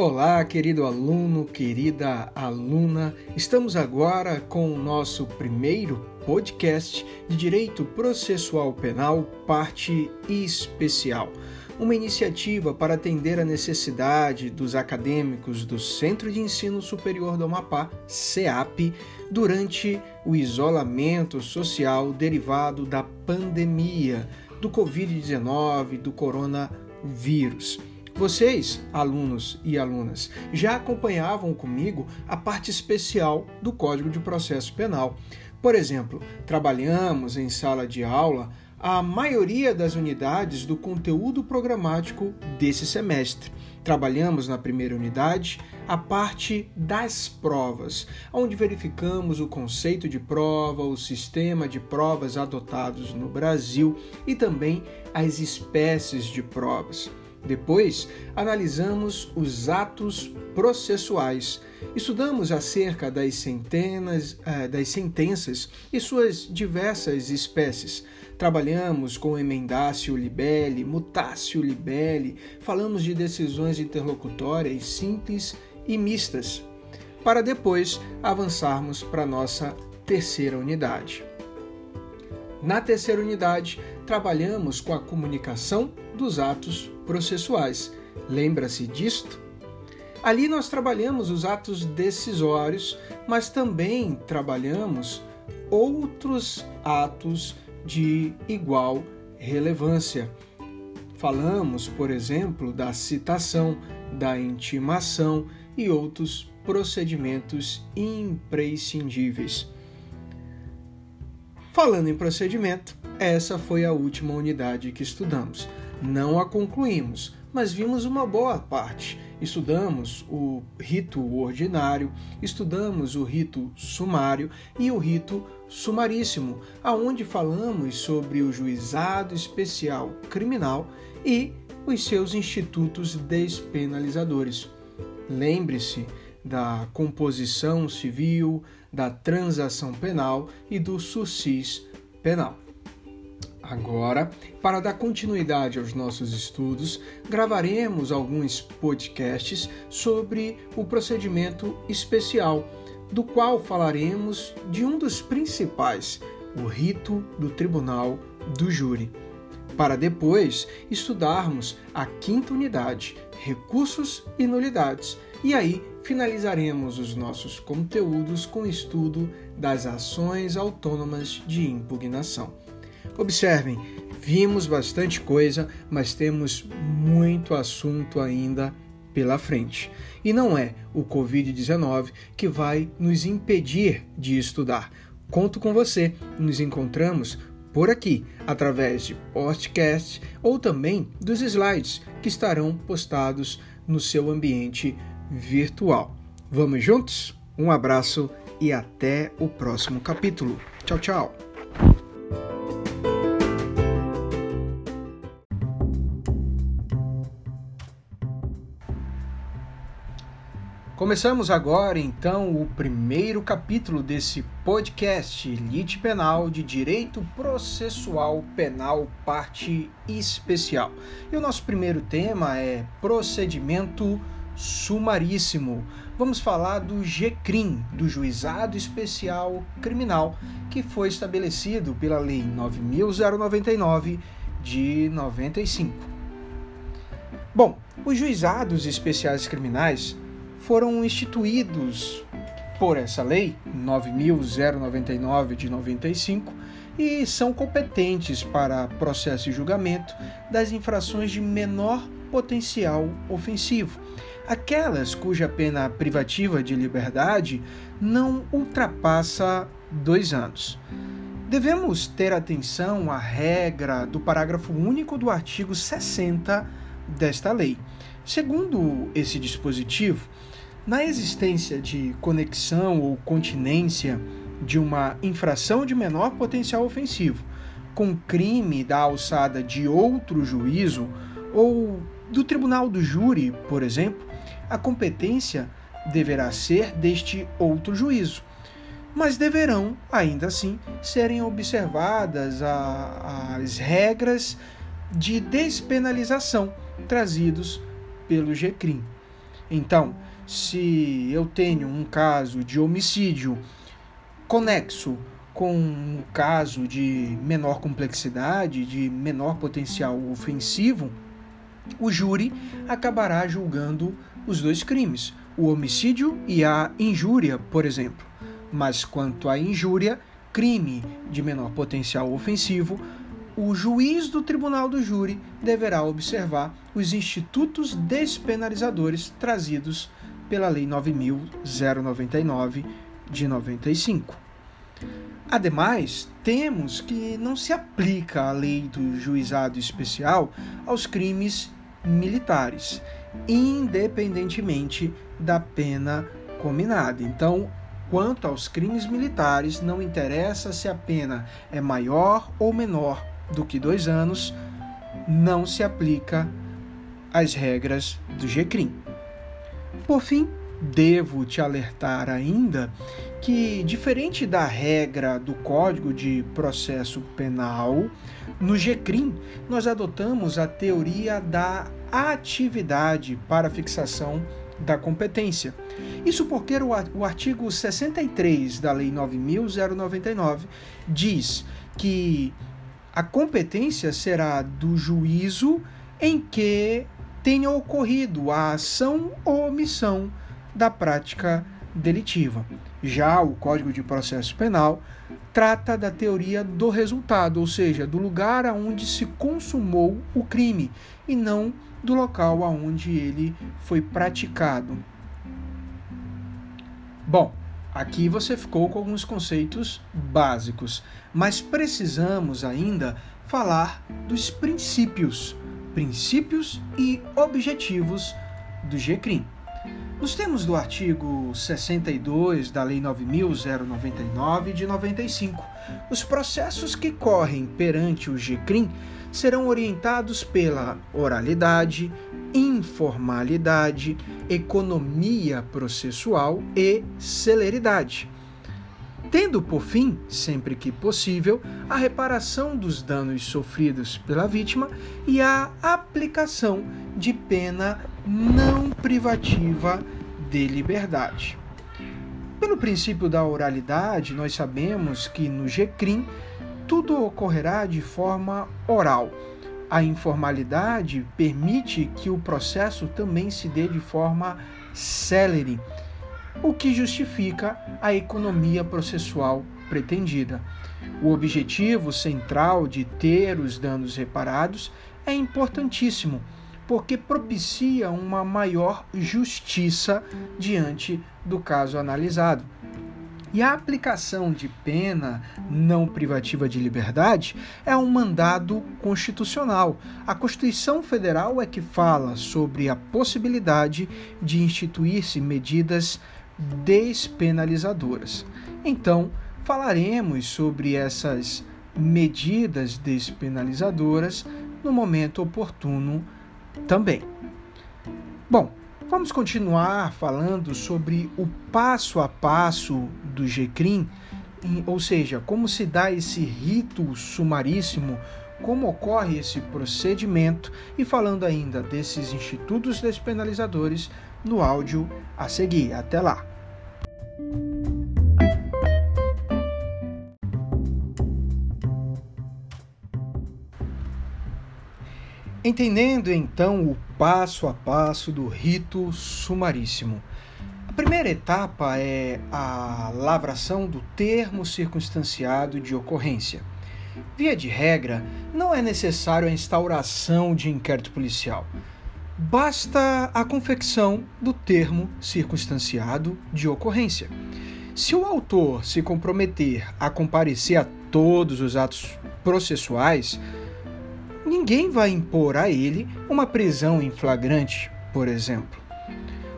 Olá, querido aluno, querida aluna. Estamos agora com o nosso primeiro podcast de Direito Processual Penal, parte especial. Uma iniciativa para atender a necessidade dos acadêmicos do Centro de Ensino Superior do Amapá, CEAP, durante o isolamento social derivado da pandemia do Covid-19, do coronavírus. Vocês, alunos e alunas, já acompanhavam comigo a parte especial do Código de Processo Penal. Por exemplo, trabalhamos em sala de aula a maioria das unidades do conteúdo programático desse semestre. Trabalhamos na primeira unidade a parte das provas, onde verificamos o conceito de prova, o sistema de provas adotados no Brasil e também as espécies de provas. Depois, analisamos os atos processuais. Estudamos acerca das centenas, eh, das sentenças e suas diversas espécies. Trabalhamos com emendácio libelli, mutácio libelli, falamos de decisões interlocutórias simples e mistas, para depois avançarmos para nossa terceira unidade. Na terceira unidade, trabalhamos com a comunicação dos atos processuais. Lembra-se disto? Ali nós trabalhamos os atos decisórios, mas também trabalhamos outros atos de igual relevância. Falamos, por exemplo, da citação, da intimação e outros procedimentos imprescindíveis. Falando em procedimento, essa foi a última unidade que estudamos. Não a concluímos, mas vimos uma boa parte. Estudamos o rito ordinário, estudamos o rito sumário e o rito sumaríssimo, aonde falamos sobre o juizado especial criminal e os seus institutos despenalizadores. Lembre-se da composição civil, da transação penal e do sursis penal. Agora, para dar continuidade aos nossos estudos, gravaremos alguns podcasts sobre o procedimento especial, do qual falaremos de um dos principais, o rito do tribunal do júri, para depois estudarmos a quinta unidade, recursos e nulidades, e aí finalizaremos os nossos conteúdos com o estudo das ações autônomas de impugnação. Observem, vimos bastante coisa, mas temos muito assunto ainda pela frente. E não é o Covid-19 que vai nos impedir de estudar. Conto com você. Nos encontramos por aqui, através de podcast ou também dos slides que estarão postados no seu ambiente virtual. Vamos juntos? Um abraço e até o próximo capítulo. Tchau, tchau! Começamos agora então o primeiro capítulo desse podcast Lite Penal de Direito Processual Penal, parte especial. E o nosso primeiro tema é procedimento sumaríssimo. Vamos falar do GCRIM, do Juizado Especial Criminal, que foi estabelecido pela Lei 9099 de 95. Bom, os juizados especiais criminais foram instituídos por essa lei 9099 de 95 e são competentes para processo e julgamento das infrações de menor potencial ofensivo, aquelas cuja pena privativa de liberdade não ultrapassa dois anos. Devemos ter atenção à regra do parágrafo único do artigo 60 desta lei. Segundo esse dispositivo, na existência de conexão ou continência de uma infração de menor potencial ofensivo com crime da alçada de outro juízo ou do tribunal do júri, por exemplo, a competência deverá ser deste outro juízo, mas deverão, ainda assim, serem observadas as regras de despenalização trazidos pelo GCRIM. Então, se eu tenho um caso de homicídio conexo com um caso de menor complexidade, de menor potencial ofensivo, o júri acabará julgando os dois crimes, o homicídio e a injúria, por exemplo. Mas quanto à injúria, crime de menor potencial ofensivo, o juiz do tribunal do júri deverá observar os institutos despenalizadores trazidos pela Lei 9099 de 95. Ademais, temos que não se aplica a lei do juizado especial aos crimes militares, independentemente da pena combinada. Então, quanto aos crimes militares, não interessa se a pena é maior ou menor do que dois anos, não se aplica as regras do GCRIM. Por fim, devo te alertar ainda que, diferente da regra do Código de Processo Penal, no GCRIM nós adotamos a teoria da atividade para fixação da competência. Isso porque o artigo 63 da Lei 9099 diz que a competência será do juízo em que tenha ocorrido a ação ou omissão da prática delitiva. Já o Código de Processo Penal trata da teoria do resultado, ou seja, do lugar aonde se consumou o crime e não do local aonde ele foi praticado. Bom, aqui você ficou com alguns conceitos básicos, mas precisamos ainda falar dos princípios, princípios e objetivos do GCRIM. Nos termos do artigo 62 da Lei 9099 de 95, os processos que correm perante o GCRIM serão orientados pela oralidade, informalidade, economia processual e celeridade. Tendo por fim, sempre que possível, a reparação dos danos sofridos pela vítima e a aplicação de pena não privativa de liberdade. Pelo princípio da oralidade, nós sabemos que no GCRIM tudo ocorrerá de forma oral. A informalidade permite que o processo também se dê de forma célere, o que justifica a economia processual pretendida. O objetivo central de ter os danos reparados é importantíssimo, porque propicia uma maior justiça diante do caso analisado. E a aplicação de pena não privativa de liberdade é um mandado constitucional. A Constituição Federal é que fala sobre a possibilidade de instituir-se medidas despenalizadoras. Então, falaremos sobre essas medidas despenalizadoras no momento oportuno também. Bom, Vamos continuar falando sobre o passo a passo do GCRIM, ou seja, como se dá esse rito sumaríssimo, como ocorre esse procedimento e falando ainda desses institutos despenalizadores no áudio a seguir. Até lá! Entendendo então o passo a passo do rito sumaríssimo. A primeira etapa é a lavração do termo circunstanciado de ocorrência. Via de regra, não é necessário a instauração de inquérito policial. Basta a confecção do termo circunstanciado de ocorrência. Se o autor se comprometer a comparecer a todos os atos processuais, ninguém vai impor a ele uma prisão em flagrante, por exemplo.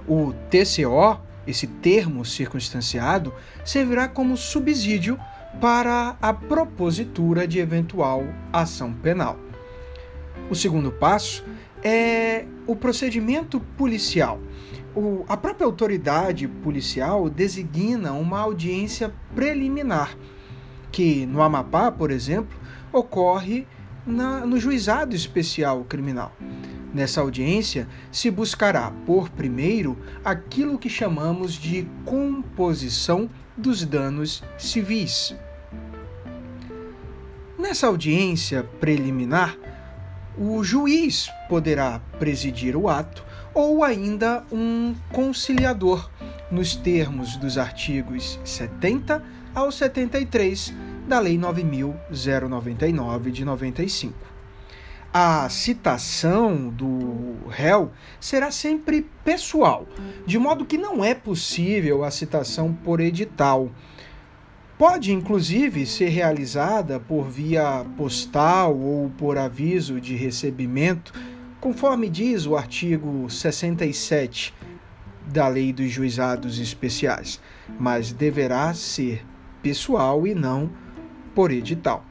O TCO, esse termo circunstanciado, servirá como subsídio para a propositura de eventual ação penal. O segundo passo é o procedimento policial. O, a própria autoridade policial designa uma audiência preliminar, que no Amapá, por exemplo, ocorre na, no juizado especial criminal. Nessa audiência, se buscará, por primeiro, aquilo que chamamos de composição dos danos civis. Nessa audiência preliminar, o juiz poderá presidir o ato ou ainda um conciliador, nos termos dos artigos 70 ao 73 da Lei 9099 de 95. A citação do réu será sempre pessoal, de modo que não é possível a citação por edital. Pode, inclusive, ser realizada por via postal ou por aviso de recebimento, conforme diz o artigo 67 da Lei dos Juizados Especiais, mas deverá ser pessoal e não por edital.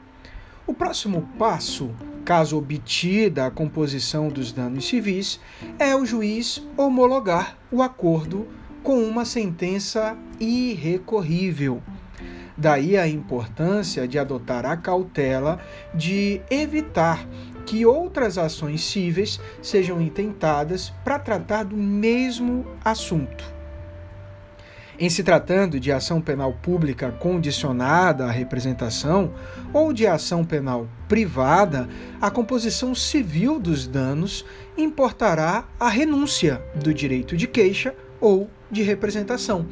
O próximo passo, caso obtida a composição dos danos civis, é o juiz homologar o acordo com uma sentença irrecorrível. Daí a importância de adotar a cautela de evitar que outras ações cíveis sejam intentadas para tratar do mesmo assunto. Em se tratando de ação penal pública condicionada à representação ou de ação penal privada, a composição civil dos danos importará a renúncia do direito de queixa ou de representação.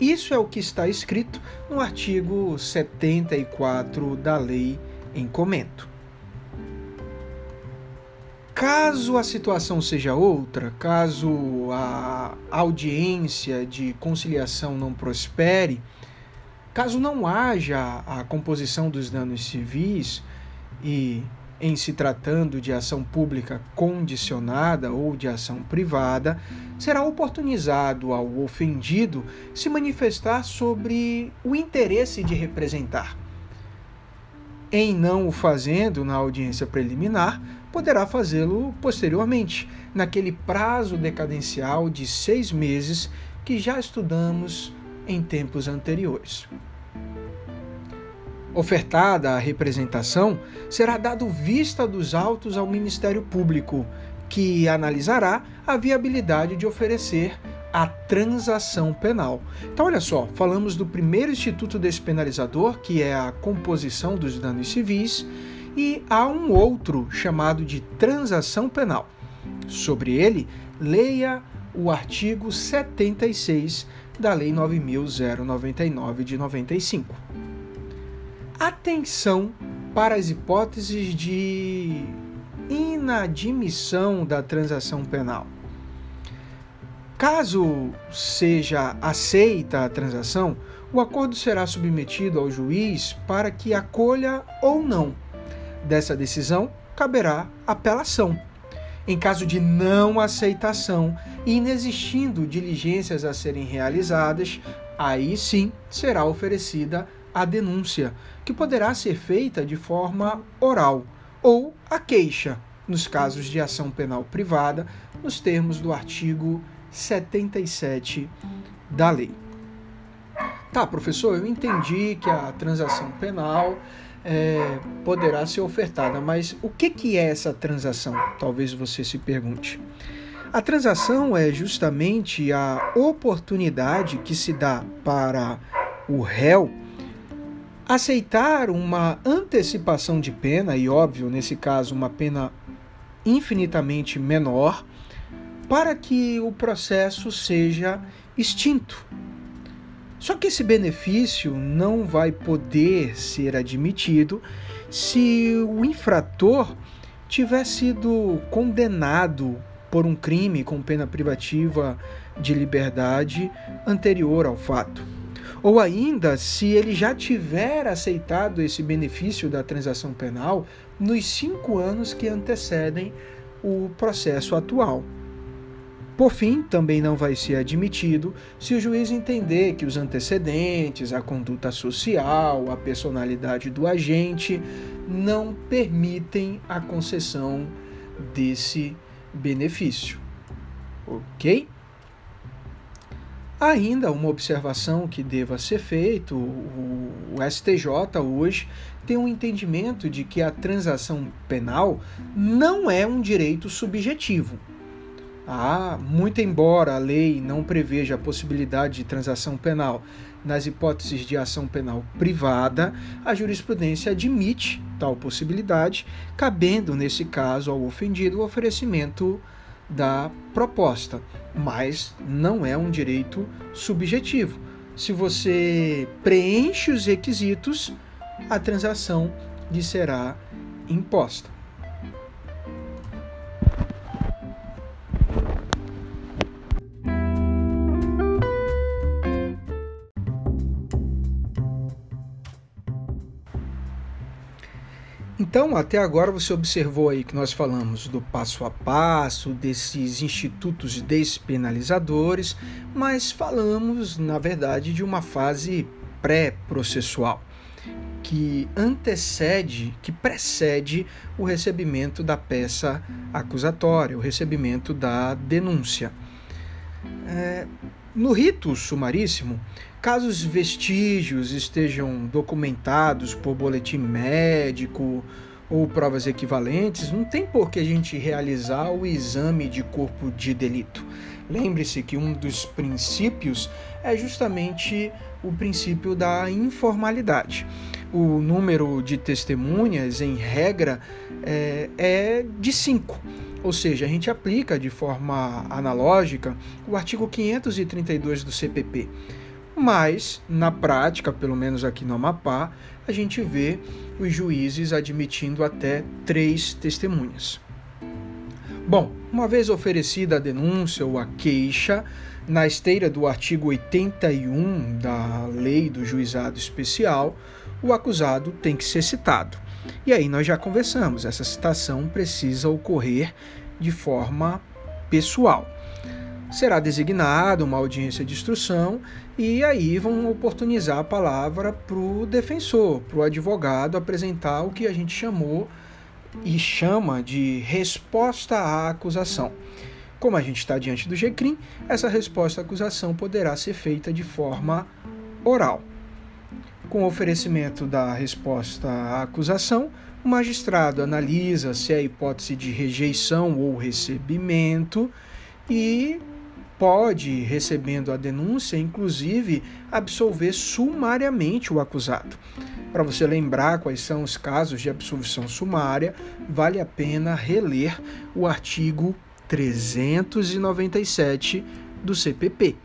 Isso é o que está escrito no artigo 74 da lei em comento. Caso a situação seja outra, caso a audiência de conciliação não prospere, caso não haja a composição dos danos civis e em se tratando de ação pública condicionada ou de ação privada, será oportunizado ao ofendido se manifestar sobre o interesse de representar. Em não o fazendo na audiência preliminar, poderá fazê-lo posteriormente, naquele prazo decadencial de seis meses que já estudamos em tempos anteriores. Ofertada a representação, será dado vista dos autos ao Ministério Público, que analisará a viabilidade de oferecer a transação penal. Então, olha só, falamos do primeiro instituto despenalizador, que é a composição dos danos civis, e há um outro chamado de transação penal. Sobre ele, leia o artigo 76 da Lei 9099 de 95. Atenção para as hipóteses de inadmissão da transação penal. Caso seja aceita a transação, o acordo será submetido ao juiz para que acolha ou não dessa decisão caberá apelação. Em caso de não aceitação e inexistindo diligências a serem realizadas, aí sim será oferecida a denúncia, que poderá ser feita de forma oral, ou a queixa, nos casos de ação penal privada, nos termos do artigo 77 da lei. Tá, professor, eu entendi que a transação penal é, poderá ser ofertada. Mas o que, que é essa transação? Talvez você se pergunte. A transação é justamente a oportunidade que se dá para o réu aceitar uma antecipação de pena, e óbvio, nesse caso, uma pena infinitamente menor, para que o processo seja extinto, só que esse benefício não vai poder ser admitido se o infrator tiver sido condenado por um crime com pena privativa de liberdade anterior ao fato. Ou ainda, se ele já tiver aceitado esse benefício da transação penal nos cinco anos que antecedem o processo atual. Por fim, também não vai ser admitido se o juiz entender que os antecedentes, a conduta social, a personalidade do agente não permitem a concessão desse benefício. Ok? Ainda uma observação que deva ser feita: o, STJ hoje tem um entendimento de que a transação penal não é um direito subjetivo. Ah, muito embora a lei não preveja a possibilidade de transação penal nas hipóteses de ação penal privada, a jurisprudência admite tal possibilidade, cabendo, nesse caso, ao ofendido o oferecimento da proposta, mas não é um direito subjetivo. Se você preenche os requisitos, a transação lhe será imposta. Então, até agora você observou aí que nós falamos do passo a passo, desses institutos despenalizadores, mas falamos, na verdade, de uma fase pré-processual que antecede, que precede o recebimento da peça acusatória, o recebimento da denúncia. É, no rito sumaríssimo, caso os vestígios estejam documentados por boletim médico ou provas equivalentes, não tem por que a gente realizar o exame de corpo de delito. Lembre-se que um dos princípios é justamente o princípio da informalidade. O número de testemunhas, em regra, é, é de cinco ou seja, a gente aplica de forma analógica o artigo 532 do CPP. Mas, na prática, pelo menos aqui no Amapá, a gente vê os juízes admitindo até três testemunhas. Bom, uma vez oferecida a denúncia ou a queixa, na esteira do artigo 81 da Lei do Juizado Especial, o acusado tem que ser citado. E aí nós já conversamos, essa citação precisa ocorrer de forma pessoal. Será designada uma audiência de instrução e aí vão oportunizar a palavra para o defensor, para o advogado apresentar o que a gente chamou e chama de resposta à acusação. Como a gente está diante do GCRIM, essa resposta à acusação poderá ser feita de forma oral. Com o oferecimento da resposta à acusação, o magistrado analisa se é hipótese de rejeição ou recebimento e pode, recebendo a denúncia, inclusive absolver sumariamente o acusado. Para você lembrar quais são os casos de absolvição sumária, vale a pena reler o artigo 397 do CPP.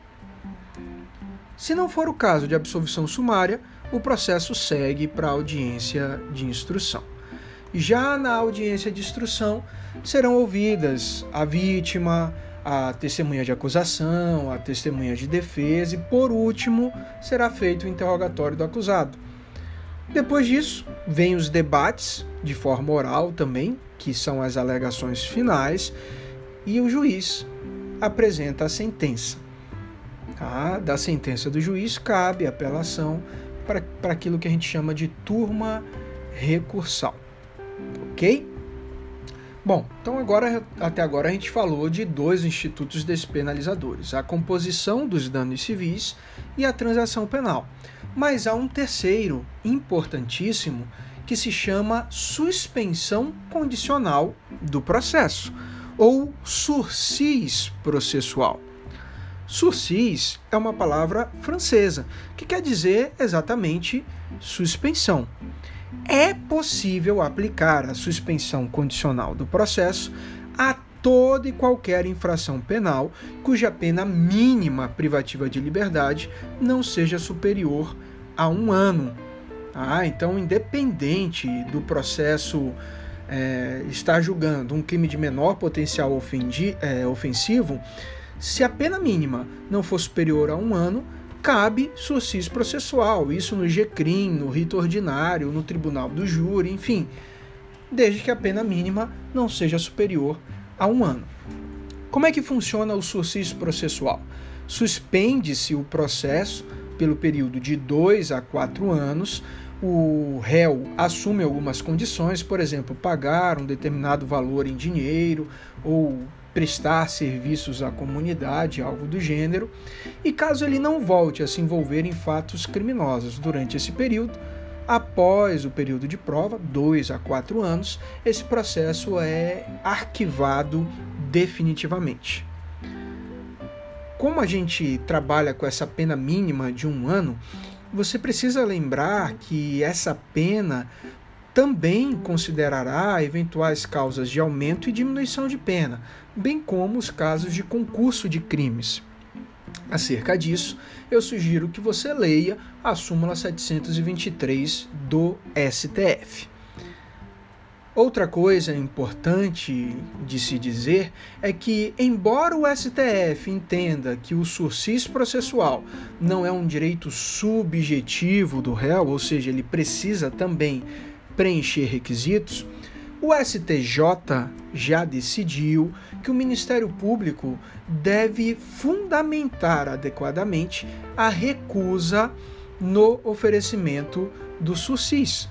Se não for o caso de absolvição sumária, o processo segue para a audiência de instrução. Já na audiência de instrução serão ouvidas a vítima, a testemunha de acusação, a testemunha de defesa e, por último, será feito o interrogatório do acusado. Depois disso, vem os debates de forma oral também, que são as alegações finais, e o juiz apresenta a sentença. Tá? Da sentença do juiz cabe apelação para aquilo que a gente chama de turma recursal. Ok? Bom, então agora até agora a gente falou de dois institutos despenalizadores: a composição dos danos civis e a transação penal. Mas há um terceiro importantíssimo que se chama suspensão condicional do processo, ou sursis processual. Sursis é uma palavra francesa que quer dizer exatamente suspensão. É possível aplicar a suspensão condicional do processo a toda e qualquer infração penal cuja pena mínima privativa de liberdade não seja superior a um ano. Ah, então, independente do processo é, estar julgando um crime de menor potencial ofendi, é, ofensivo, se a pena mínima não for superior a um ano, cabe sursis processual, isso no GCRIM, no rito ordinário, no tribunal do júri, enfim, desde que a pena mínima não seja superior a um ano. Como é que funciona o sursis processual? Suspende-se o processo pelo período de dois a quatro anos. O réu assume algumas condições, por exemplo, pagar um determinado valor em dinheiro ou prestar serviços à comunidade, algo do gênero, e caso ele não volte a se envolver em fatos criminosos durante esse período, após o período de prova, dois a quatro anos, esse processo é arquivado definitivamente. Como a gente trabalha com essa pena mínima de um ano, você precisa lembrar que essa pena também considerará eventuais causas de aumento e diminuição de pena, bem como os casos de concurso de crimes. Acerca disso, eu sugiro que você leia a súmula 723 do STF. Outra coisa importante de se dizer é que, embora o STF entenda que o sursis processual não é um direito subjetivo do réu, ou seja, ele precisa também preencher requisitos, o STJ já decidiu que o Ministério Público deve fundamentar adequadamente a recusa no oferecimento do sursis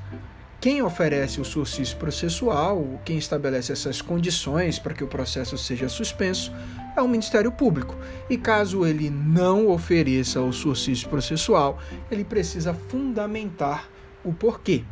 quem oferece o sursis processual, quem estabelece essas condições para que o processo seja suspenso, é o Ministério Público. E caso ele não ofereça o sursis processual, ele precisa fundamentar o porquê.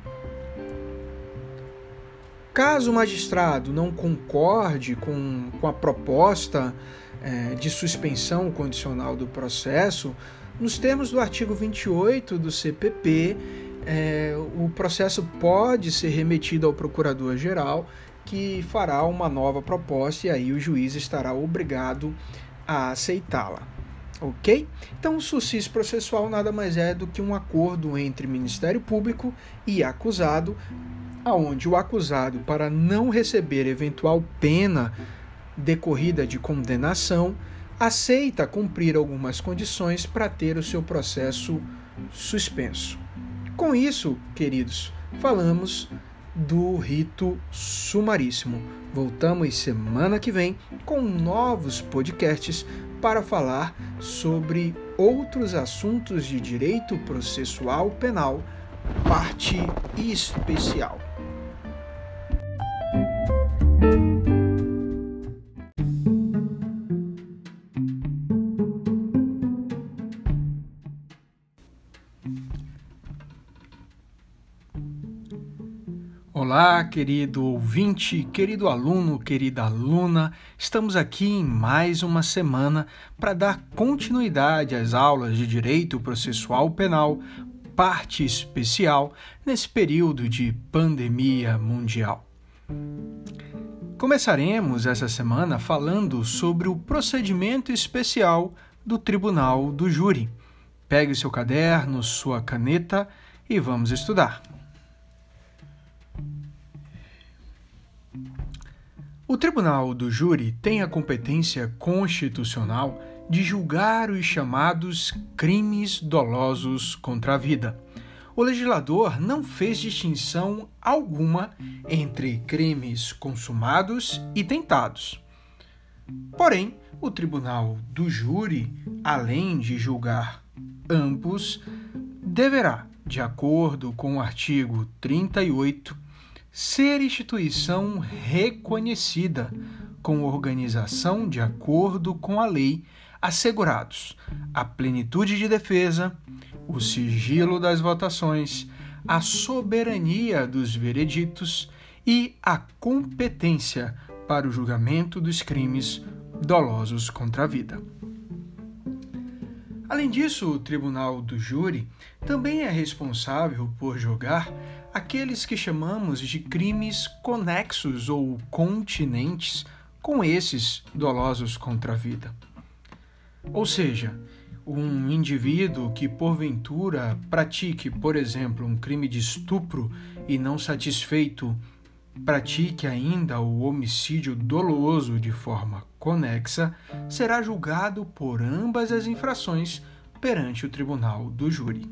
Caso o magistrado não concorde com, com a proposta é, de suspensão condicional do processo, nos termos do artigo 28 do CPP, é, o processo pode ser remetido ao procurador-geral, que fará uma nova proposta e aí o juiz estará obrigado a aceitá-la. Ok? Então, o sucis processual nada mais é do que um acordo entre Ministério Público e acusado, aonde o acusado, para não receber eventual pena decorrida de condenação, aceita cumprir algumas condições para ter o seu processo suspenso. Com isso, queridos, falamos do rito sumaríssimo. Voltamos semana que vem com novos podcasts para falar sobre outros assuntos de direito processual penal, parte especial. Olá, querido ouvinte, querido aluno, querida aluna. Estamos aqui em mais uma semana para dar continuidade às aulas de Direito Processual Penal, parte especial, nesse período de pandemia mundial. Começaremos essa semana falando sobre o procedimento especial do Tribunal do Júri. Pegue seu caderno, sua caneta e vamos estudar. O Tribunal do Júri tem a competência constitucional de julgar os chamados crimes dolosos contra a vida. O legislador não fez distinção alguma entre crimes consumados e tentados. Porém, o Tribunal do Júri, além de julgar ambos, deverá, de acordo com o artigo 38 ser instituição reconhecida com organização de acordo com a lei, assegurados a plenitude de defesa, o sigilo das votações, a soberania dos vereditos e a competência para o julgamento dos crimes dolosos contra a vida. Além disso, o Tribunal do Júri também é responsável por julgar aqueles que chamamos de crimes conexos ou continentes com esses dolosos contra a vida. Ou seja, um indivíduo que porventura pratique, por exemplo, um crime de estupro e não satisfeito pratique ainda o homicídio doloso de forma conexa, será julgado por ambas as infrações perante o tribunal do júri.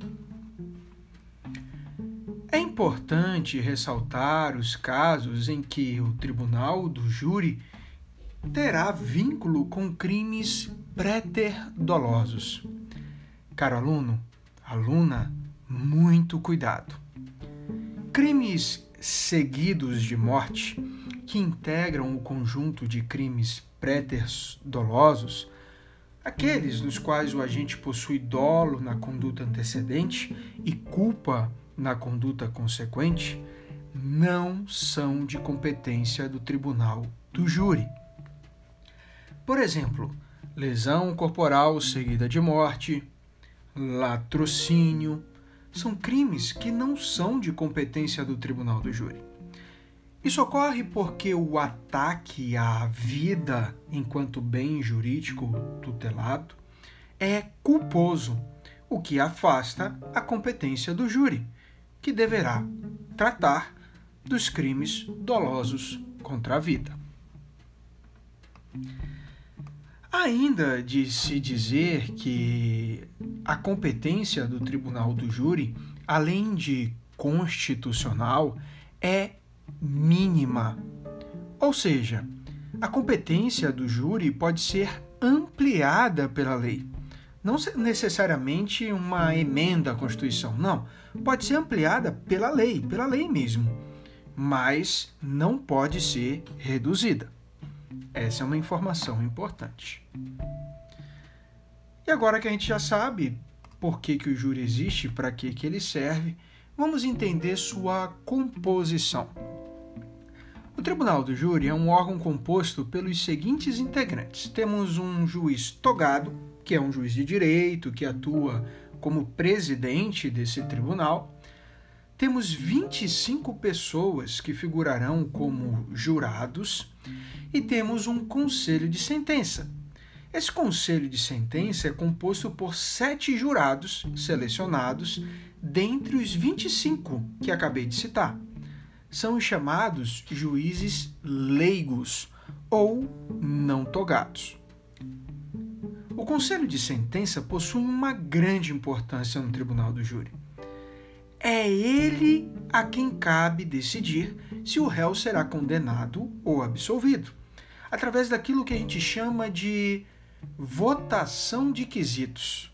É importante ressaltar os casos em que o tribunal do júri terá vínculo com crimes préter-dolosos. Caro aluno, aluna, muito cuidado. Crimes seguidos de morte, que integram o conjunto de crimes préters dolosos, aqueles nos quais o agente possui dolo na conduta antecedente e culpa na conduta consequente, não são de competência do tribunal do júri. Por exemplo, lesão corporal seguida de morte, latrocínio, são crimes que não são de competência do tribunal do júri. Isso ocorre porque o ataque à vida enquanto bem jurídico tutelado é culposo, o que afasta a competência do júri, que deverá tratar dos crimes dolosos contra a vida. Ainda de se dizer que a competência do tribunal do júri, além de constitucional, é mínima. Ou seja, a competência do júri pode ser ampliada pela lei. Não necessariamente uma emenda à Constituição, não. Pode ser ampliada pela lei, pela lei mesmo, mas não pode ser reduzida. Essa é uma informação importante. E agora que a gente já sabe por que, que o júri existe, para que, que ele serve, vamos entender sua composição. O Tribunal do Júri é um órgão composto pelos seguintes integrantes: temos um juiz togado, que é um juiz de direito, que atua como presidente desse tribunal. Temos 25 pessoas que figurarão como jurados e temos um conselho de sentença. Esse conselho de sentença é composto por sete jurados selecionados dentre os 25 que acabei de citar são os chamados juízes leigos ou não togados. O conselho de sentença possui uma grande importância no tribunal do júri. É ele a quem cabe decidir se o réu será condenado ou absolvido, através daquilo que a gente chama de votação de quesitos.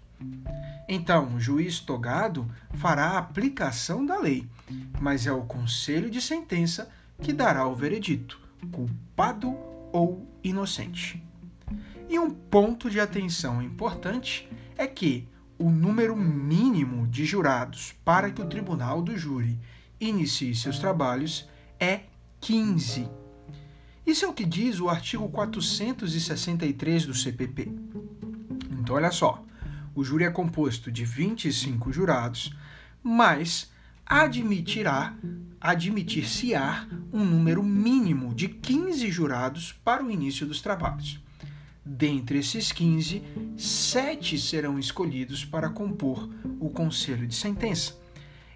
Então, o juiz togado fará a aplicação da lei, mas é o conselho de sentença que dará o veredito, culpado ou inocente. E um ponto de atenção importante é que o número mínimo de jurados para que o tribunal do júri inicie seus trabalhos é 15. Isso é o que diz o artigo 463 do CPP. Então, olha só o júri é composto de 25 jurados, mas admitirá, admitir-se-á um número mínimo de 15 jurados para o início dos trabalhos. Dentre esses 15, sete serão escolhidos para compor o conselho de sentença.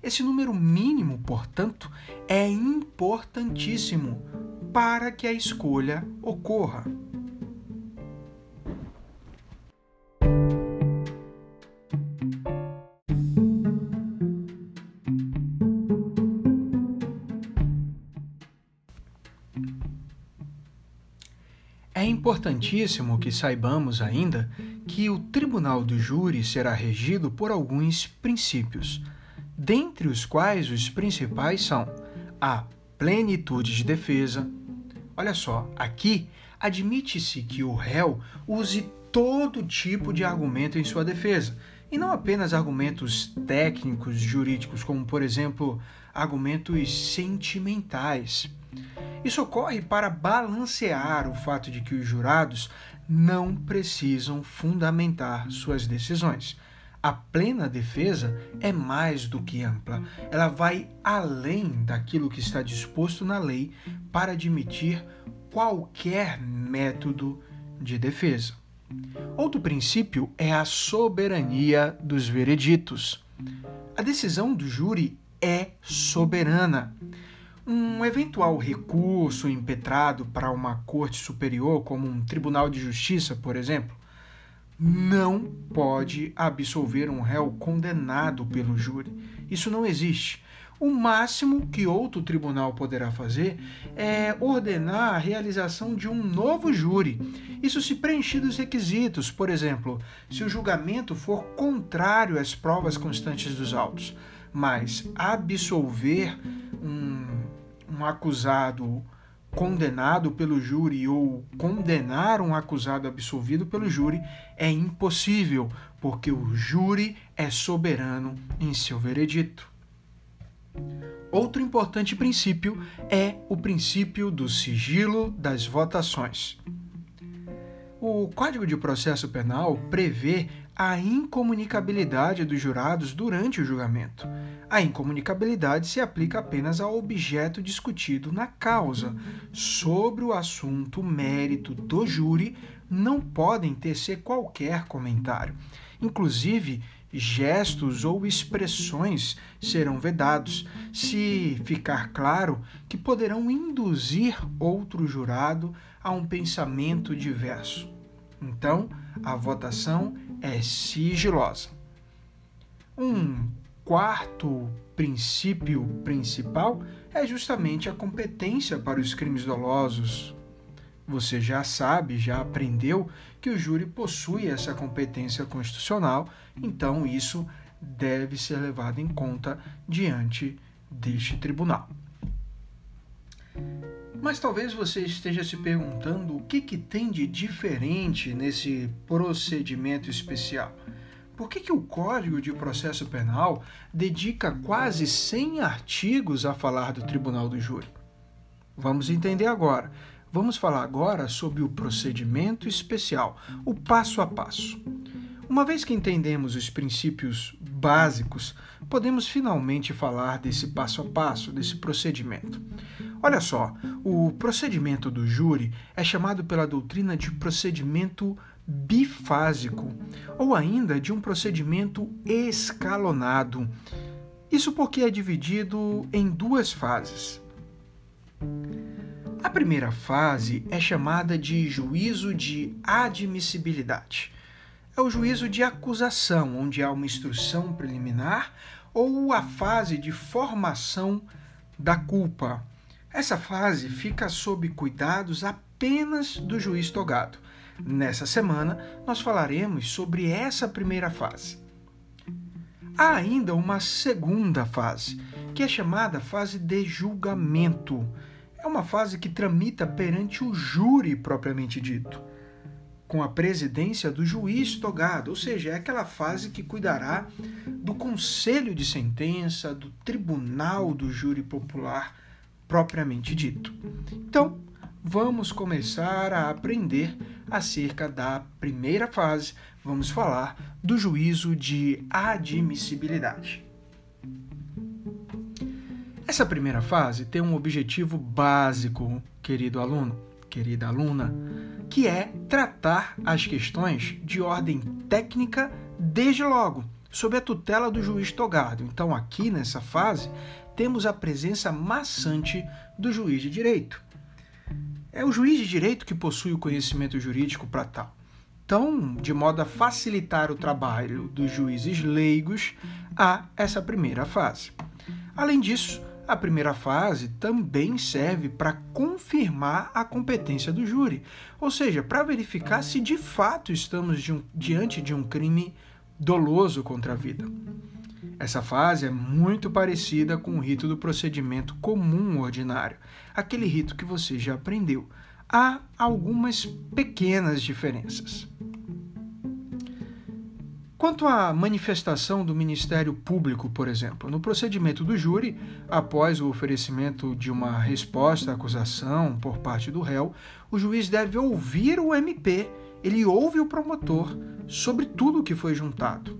Esse número mínimo, portanto, é importantíssimo para que a escolha ocorra. Importantíssimo que saibamos ainda que o tribunal do júri será regido por alguns princípios, dentre os quais os principais são a plenitude de defesa. Olha só, aqui admite-se que o réu use todo tipo de argumento em sua defesa, e não apenas argumentos técnicos, jurídicos, como, por exemplo, argumentos sentimentais. Isso ocorre para balancear o fato de que os jurados não precisam fundamentar suas decisões. A plena defesa é mais do que ampla. Ela vai além daquilo que está disposto na lei para admitir qualquer método de defesa. Outro princípio é a soberania dos vereditos. A decisão do júri é soberana um eventual recurso impetrado para uma corte superior, como um tribunal de justiça, por exemplo, não pode absolver um réu condenado pelo júri. Isso não existe. O máximo que outro tribunal poderá fazer é ordenar a realização de um novo júri. Isso se preencher os requisitos, por exemplo, se o julgamento for contrário às provas constantes dos autos. Mas absolver um um acusado condenado pelo júri ou condenar um acusado absolvido pelo júri é impossível, porque o júri é soberano em seu veredito. Outro importante princípio é o princípio do sigilo das votações. O Código de Processo Penal prevê a incomunicabilidade dos jurados durante o julgamento. A incomunicabilidade se aplica apenas ao objeto discutido na causa. Sobre o assunto mérito do júri, não podem tecer qualquer comentário. Inclusive, gestos ou expressões serão vedados, se ficar claro que poderão induzir outro jurado a um pensamento diverso. Então, a votação é sigilosa. Um quarto princípio principal é justamente a competência para os crimes dolosos. Você já sabe, já aprendeu que o júri possui essa competência constitucional, então isso deve ser levado em conta diante deste tribunal. Mas talvez você esteja se perguntando o que, que tem de diferente nesse procedimento especial. Por que, que o Código de Processo Penal dedica quase 100 artigos a falar do Tribunal do Júri? Vamos entender agora. Vamos falar agora sobre o procedimento especial, o passo a passo. Uma vez que entendemos os princípios básicos, podemos finalmente falar desse passo a passo, desse procedimento. Olha só, o procedimento do júri é chamado pela doutrina de procedimento bifásico, ou ainda de um procedimento escalonado. Isso porque é dividido em duas fases. A primeira fase é chamada de juízo de admissibilidade. É o juízo de acusação, onde há uma instrução preliminar, ou a fase de formação da culpa, essa fase fica sob cuidados apenas do juiz togado. Nessa semana, nós falaremos sobre essa primeira fase. Há ainda uma segunda fase, que é chamada fase de julgamento. É uma fase que tramita perante o júri propriamente dito, com a presidência do juiz togado, ou seja, é aquela fase que cuidará do conselho de sentença, do tribunal do júri popular propriamente dito. Então, vamos começar a aprender acerca da primeira fase. Vamos falar do juízo de admissibilidade. Essa primeira fase tem um objetivo básico, querido aluno, querida aluna, que é tratar as questões de ordem técnica desde logo, sob a tutela do juiz togado. Então, aqui nessa fase, temos a presença maçante do juiz de direito. É o juiz de direito que possui o conhecimento jurídico para tal. Então, de modo a facilitar o trabalho dos juízes leigos, há essa primeira fase. Além disso, a primeira fase também serve para confirmar a competência do júri, ou seja, para verificar se de fato estamos de um, diante de um crime doloso contra a vida. Essa fase é muito parecida com o rito do procedimento comum ordinário, aquele rito que você já aprendeu. Há algumas pequenas diferenças. Quanto à manifestação do Ministério Público, por exemplo, no procedimento do júri, após o oferecimento de uma resposta à acusação por parte do réu, o juiz deve ouvir o MP, ele ouve o promotor sobre tudo o que foi juntado.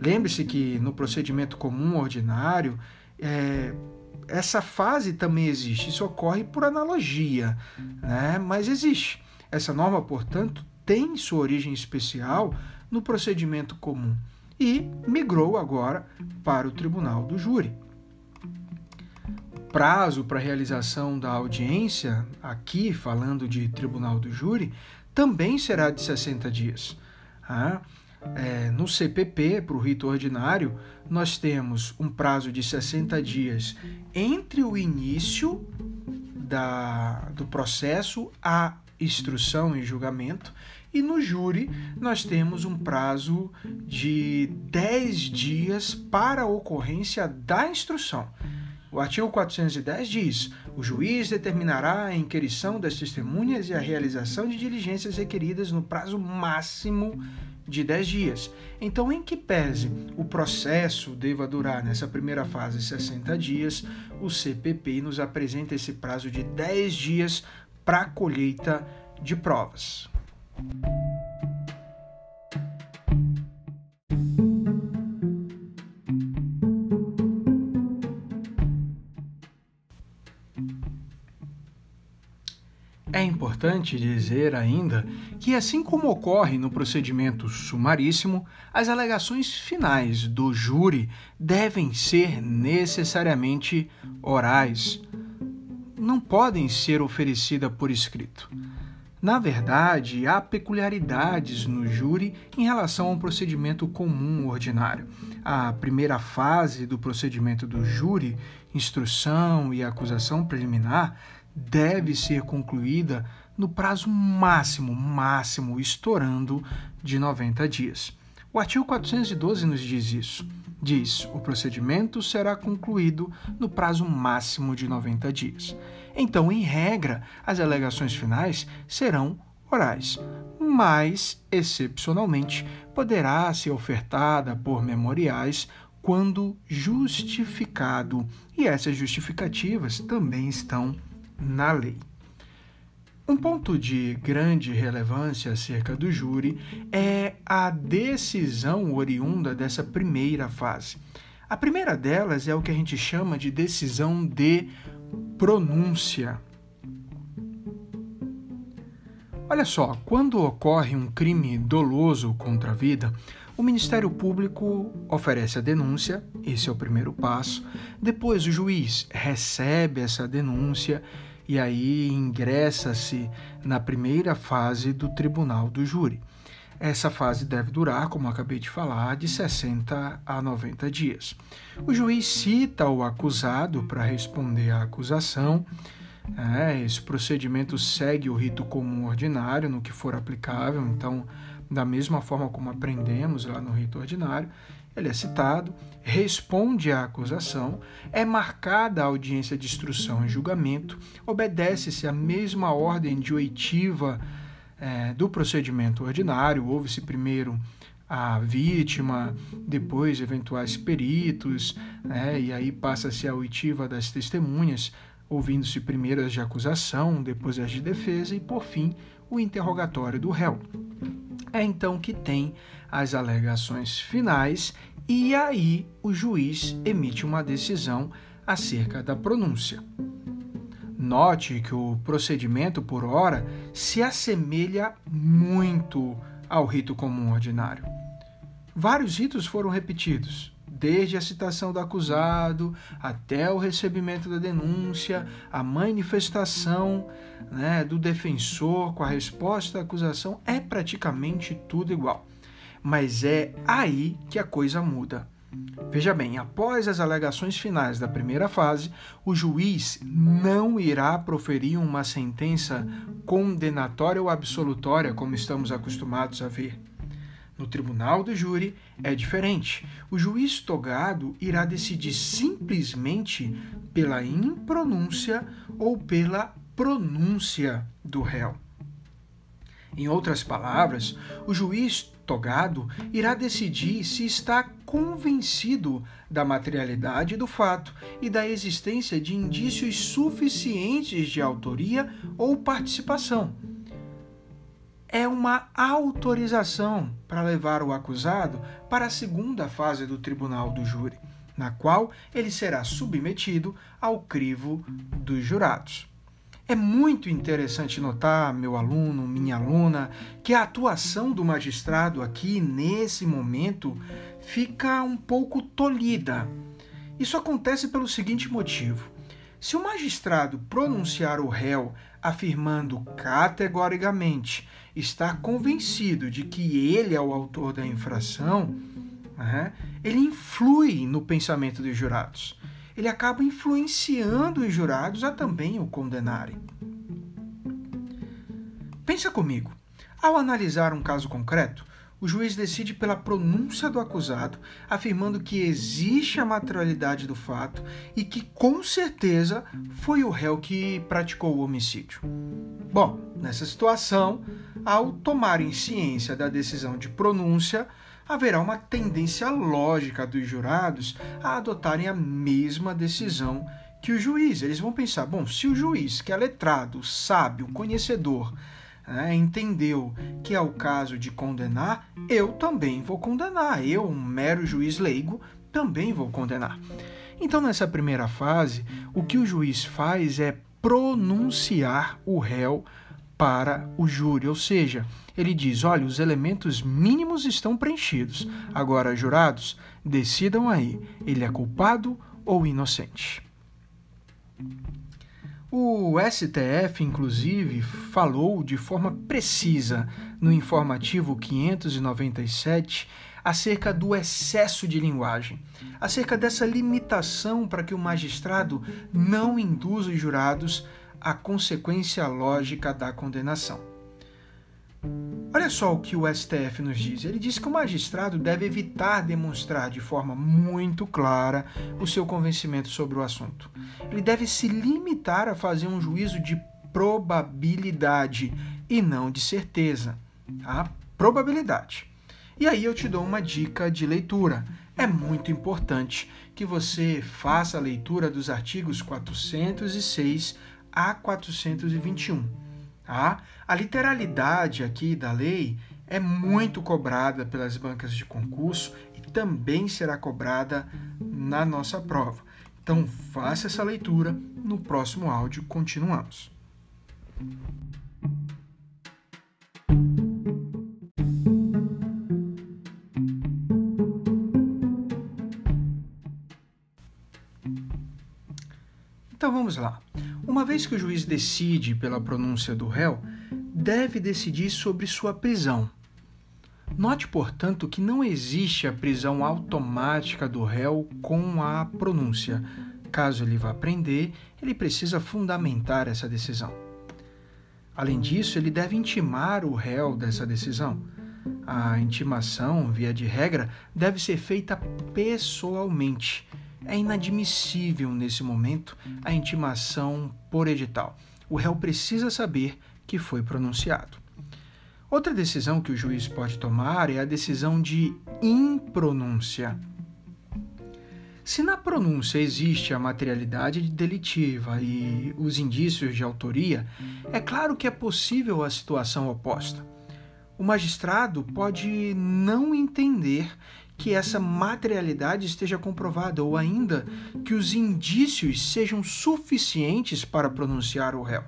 Lembre-se que no procedimento comum ordinário, é, essa fase também existe. Isso ocorre por analogia, né? mas existe. Essa norma, portanto, tem sua origem especial no procedimento comum e migrou agora para o tribunal do júri. Prazo para realização da audiência, aqui falando de tribunal do júri, também será de 60 dias. Ah, é, no CPP, para o rito ordinário, nós temos um prazo de 60 dias entre o início da, do processo, a instrução e julgamento, e no júri nós temos um prazo de 10 dias para a ocorrência da instrução. O artigo 410 diz: o juiz determinará a inquirição das testemunhas e a realização de diligências requeridas no prazo máximo de 10 dias. Então, em que pese o processo deva durar nessa primeira fase 60 dias, o CPP nos apresenta esse prazo de 10 dias para a colheita de provas. Importante dizer ainda que, assim como ocorre no procedimento sumaríssimo, as alegações finais do júri devem ser necessariamente orais. Não podem ser oferecidas por escrito. Na verdade, há peculiaridades no júri em relação ao procedimento comum ordinário. A primeira fase do procedimento do júri, instrução e acusação preliminar, deve ser concluída no prazo máximo, máximo, estourando de 90 dias. O artigo 412 nos diz isso. Diz: o procedimento será concluído no prazo máximo de 90 dias. Então, em regra, as alegações finais serão orais, mas, excepcionalmente, poderá ser ofertada por memoriais quando justificado, e essas justificativas também estão na lei. Um ponto de grande relevância acerca do júri é a decisão oriunda dessa primeira fase. A primeira delas é o que a gente chama de decisão de pronúncia. Olha só, quando ocorre um crime doloso contra a vida, o Ministério Público oferece a denúncia, esse é o primeiro passo. Depois, o juiz recebe essa denúncia e aí ingressa-se na primeira fase do tribunal do júri. Essa fase deve durar, como acabei de falar, de 60 a 90 dias. O juiz cita o acusado para responder à acusação. É, esse procedimento segue o rito comum ordinário no que for aplicável, então da mesma forma como aprendemos lá no rito ordinário, ele é citado, responde à acusação, é marcada a audiência de instrução e julgamento, obedece-se à mesma ordem de oitiva é, do procedimento ordinário, ouve-se primeiro a vítima, depois eventuais peritos, né, e aí passa-se a oitiva das testemunhas, ouvindo-se primeiro as de acusação, depois as de defesa e, por fim, o interrogatório do réu é então que tem as alegações finais e aí o juiz emite uma decisão acerca da pronúncia. Note que o procedimento por hora se assemelha muito ao rito comum ordinário. Vários ritos foram repetidos, desde a citação do acusado até o recebimento da denúncia, a manifestação né, do defensor com a resposta da acusação, é praticamente tudo igual. Mas é aí que a coisa muda. Veja bem, após as alegações finais da primeira fase, o juiz não irá proferir uma sentença condenatória ou absolutória, como estamos acostumados a ver. No tribunal do júri é diferente. O juiz togado irá decidir simplesmente pela impronúncia ou pela pronúncia do réu. Em outras palavras, o juiz togado irá decidir se está convencido da materialidade do fato e da existência de indícios suficientes de autoria ou participação é uma autorização para levar o acusado para a segunda fase do tribunal do júri, na qual ele será submetido ao crivo dos jurados. É muito interessante notar, meu aluno, minha aluna, que a atuação do magistrado aqui nesse momento fica um pouco tolhida. Isso acontece pelo seguinte motivo: se o magistrado pronunciar o réu afirmando categoricamente estar convencido de que ele é o autor da infração, né, ele influi no pensamento dos jurados. Ele acaba influenciando os jurados a também o condenarem. Pensa comigo. Ao analisar um caso concreto, o juiz decide pela pronúncia do acusado, afirmando que existe a materialidade do fato e que com certeza foi o réu que praticou o homicídio. Bom, nessa situação, ao tomarem ciência da decisão de pronúncia, haverá uma tendência lógica dos jurados a adotarem a mesma decisão que o juiz. Eles vão pensar: bom, se o juiz, que é letrado, sábio, conhecedor, né, entendeu que é o caso de condenar, eu também vou condenar. Eu, um mero juiz leigo, também vou condenar. Então, nessa primeira fase, o que o juiz faz é pronunciar o réu para o júri, ou seja, ele diz: olha, os elementos mínimos estão preenchidos. Agora, jurados, decidam aí, ele é culpado ou inocente. O STF, inclusive, falou de forma precisa no informativo 597 acerca do excesso de linguagem, acerca dessa limitação para que o magistrado não induza os jurados à consequência lógica da condenação. Olha só o que o STF nos diz. Ele diz que o magistrado deve evitar demonstrar de forma muito clara o seu convencimento sobre o assunto. Ele deve se limitar a fazer um juízo de probabilidade e não de certeza. A probabilidade. E aí eu te dou uma dica de leitura. É muito importante que você faça a leitura dos artigos 406 a 421 Tá? A literalidade aqui da lei é muito cobrada pelas bancas de concurso e também será cobrada na nossa prova. Então, faça essa leitura. No próximo áudio, continuamos. Então vamos lá. Uma vez que o juiz decide pela pronúncia do réu, deve decidir sobre sua prisão. Note, portanto, que não existe a prisão automática do réu com a pronúncia. Caso ele vá prender, ele precisa fundamentar essa decisão. Além disso, ele deve intimar o réu dessa decisão. A intimação, via de regra, deve ser feita pessoalmente é inadmissível nesse momento a intimação por edital. O réu precisa saber que foi pronunciado. Outra decisão que o juiz pode tomar é a decisão de impronúncia. Se na pronúncia existe a materialidade delitiva e os indícios de autoria, é claro que é possível a situação oposta. O magistrado pode não entender que essa materialidade esteja comprovada ou ainda que os indícios sejam suficientes para pronunciar o réu.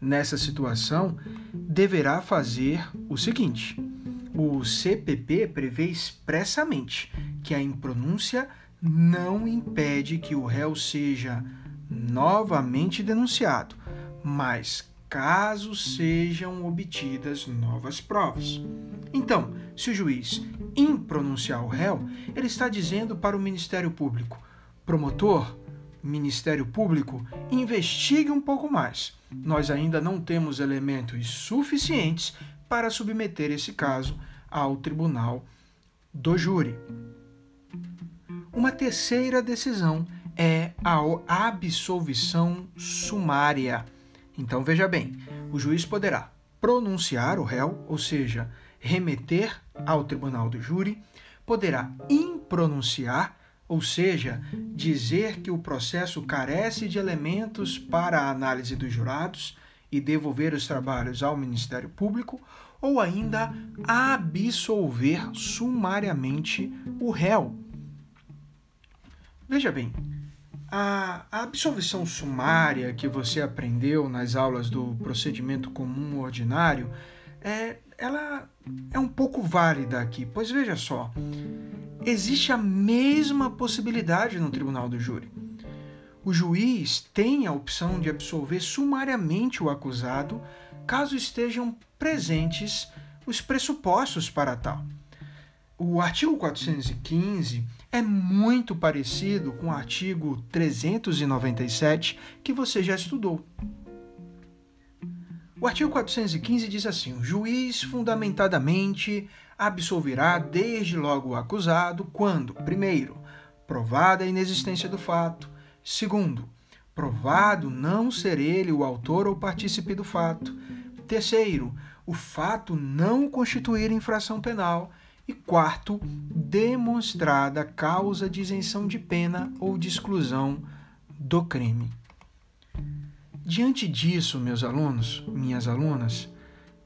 Nessa situação, deverá fazer o seguinte: o CPP prevê expressamente que a impronúncia não impede que o réu seja novamente denunciado, mas caso sejam obtidas novas provas. Então, se o juiz impronunciar o réu, ele está dizendo para o Ministério Público: promotor, Ministério Público, investigue um pouco mais. Nós ainda não temos elementos suficientes para submeter esse caso ao tribunal do júri. Uma terceira decisão é a absolvição sumária. Então veja bem, o juiz poderá pronunciar o réu, ou seja, remeter ao tribunal do júri, poderá impronunciar, ou seja, dizer que o processo carece de elementos para a análise dos jurados e devolver os trabalhos ao Ministério Público, ou ainda absolver sumariamente o réu. Veja bem, a, absolvição sumária que você aprendeu nas aulas do procedimento comum ordinário, é, ela é um pouco válida aqui, pois veja só, existe a mesma possibilidade no tribunal do júri. O juiz tem a opção de absolver sumariamente o acusado caso estejam presentes os pressupostos para tal. O artigo 415 é muito parecido com o artigo 397 que você já estudou. O artigo 415 diz assim: o juiz fundamentadamente absolverá desde logo o acusado quando, primeiro, provada a inexistência do fato, segundo, provado não ser ele o autor ou partícipe do fato, terceiro, o fato não constituir infração penal e quarto, demonstrada causa de isenção de pena ou de exclusão do crime. Diante disso, meus alunos, minhas alunas,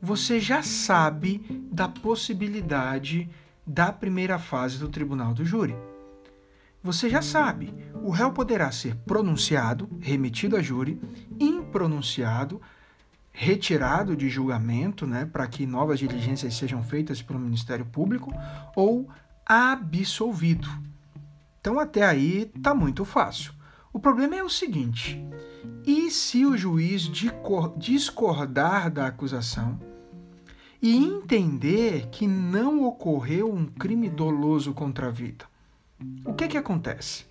você já sabe da possibilidade da primeira fase do tribunal do júri. Você já sabe, o réu poderá ser pronunciado, remetido a júri, impronunciado, retirado de julgamento, né, para que novas diligências sejam feitas pelo Ministério Público, ou absolvido. Então até aí tá muito fácil. O problema é o seguinte: e se o juiz discordar da acusação e entender que não ocorreu um crime doloso contra a vida? O que, que acontece?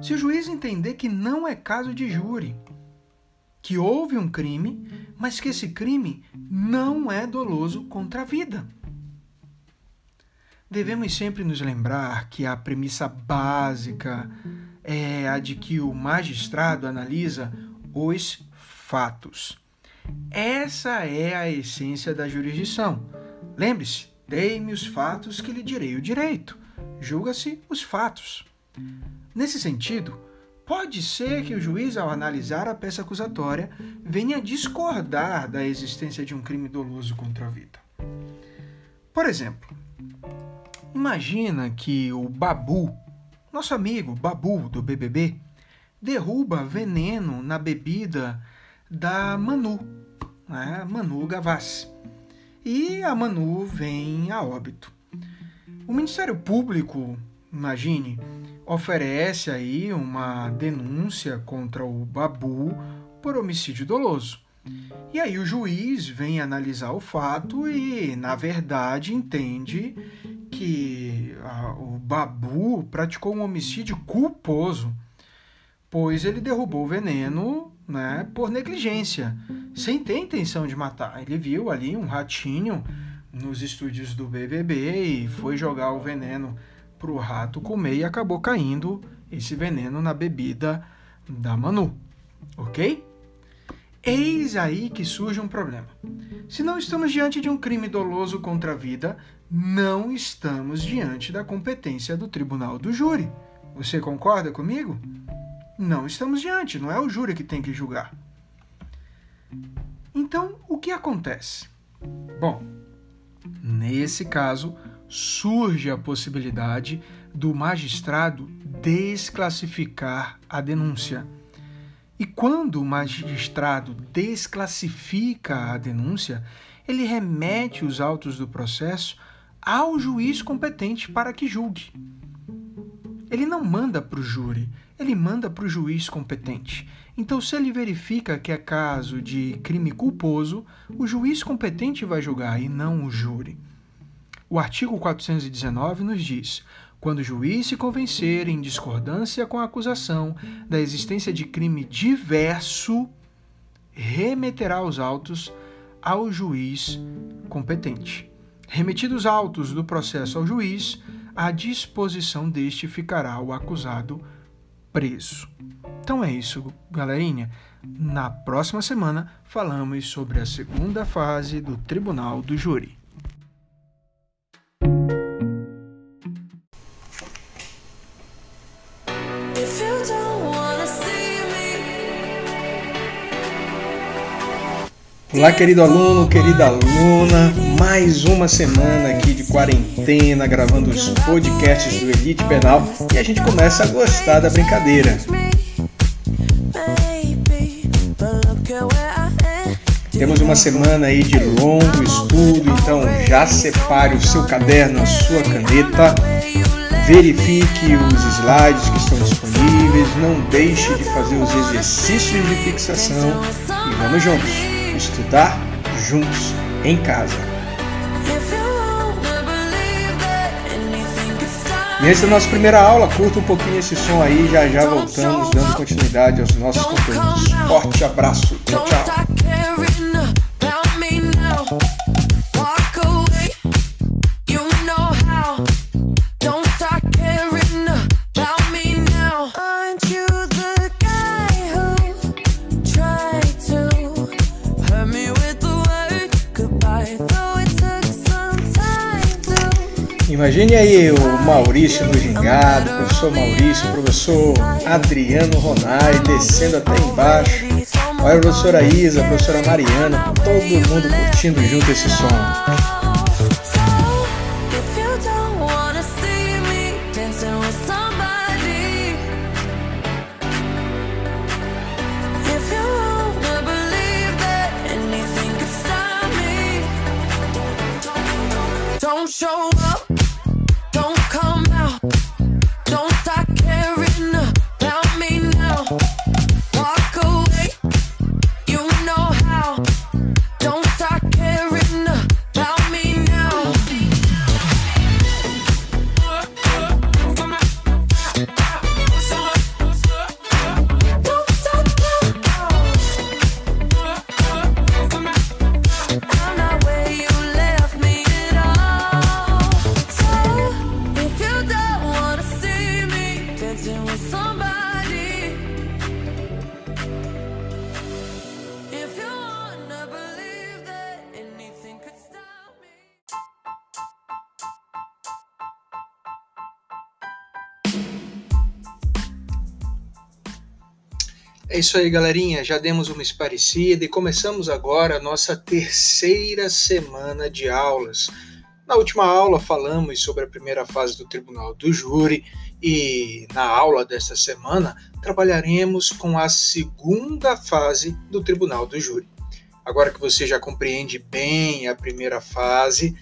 Se o juiz entender que não é caso de júri, que houve um crime, mas que esse crime não é doloso contra a vida. Devemos sempre nos lembrar que a premissa básica é a de que o magistrado analisa os fatos. Essa é a essência da jurisdição. Lembre-se, dei-me os fatos que lhe direi o direito. Julga-se os fatos. Nesse sentido, pode ser que o juiz, ao analisar a peça acusatória, venha discordar da existência de um crime doloso contra a vida. Por exemplo, imagina que o Babu, nosso amigo Babu do BBB, derruba veneno na bebida da Manu, né? Manu Gavassi. E a Manu vem a óbito. O Ministério Público, imagine, oferece aí uma denúncia contra o Babu por homicídio doloso. E aí o juiz vem analisar o fato e, na verdade, entende que a, o Babu praticou um homicídio culposo, pois ele derrubou o veneno né, por negligência, sem ter intenção de matar. Ele viu ali um ratinho nos estúdios do BBB e foi jogar o veneno para o rato comer e acabou caindo esse veneno na bebida da Manu, ok? Eis aí que surge um problema. Se não estamos diante de um crime doloso contra a vida, não estamos diante da competência do tribunal do júri. Você concorda comigo? Não estamos diante, não é o júri que tem que julgar. Então, o que acontece? Bom, nesse caso, surge a possibilidade do magistrado desclassificar a denúncia. E quando o magistrado desclassifica a denúncia, ele remete os autos do processo ao juiz competente para que julgue. Ele não manda para o júri, ele manda para o juiz competente. Então, se ele verifica que é caso de crime culposo, o juiz competente vai julgar e não o júri. O artigo 419 nos diz: quando o juiz se convencer em discordância com a acusação da existência de crime diverso, remeterá os autos ao juiz competente. Remetidos autos do processo ao juiz, à disposição deste ficará o acusado preso. Então é isso, galerinha. Na próxima semana falamos sobre a segunda fase do Tribunal do Júri. Olá, querido aluno, querida aluna, mais uma semana aqui de quarentena, gravando os podcasts do Elite Penal. E a gente começa a gostar da brincadeira. Temos uma semana aí de longo estudo, então já separe o seu caderno, a sua caneta, verifique os slides que estão disponíveis, não deixe de fazer os exercícios de fixação e vamos juntos estudar juntos em casa. E essa é a nossa primeira aula, curta um pouquinho esse som aí, já já voltamos dando continuidade aos nossos conteúdos. Forte abraço, tchau, tchau. Imagine aí o Maurício no gingado, professor Maurício, professor Adriano Ronai descendo até embaixo. Olha a professora Isa, a professora Mariana, todo mundo curtindo junto esse som. Isso aí, galerinha. Já demos uma esparecida e começamos agora a nossa terceira semana de aulas. Na última aula falamos sobre a primeira fase do Tribunal do Júri e na aula desta semana trabalharemos com a segunda fase do Tribunal do Júri. Agora que você já compreende bem a primeira fase,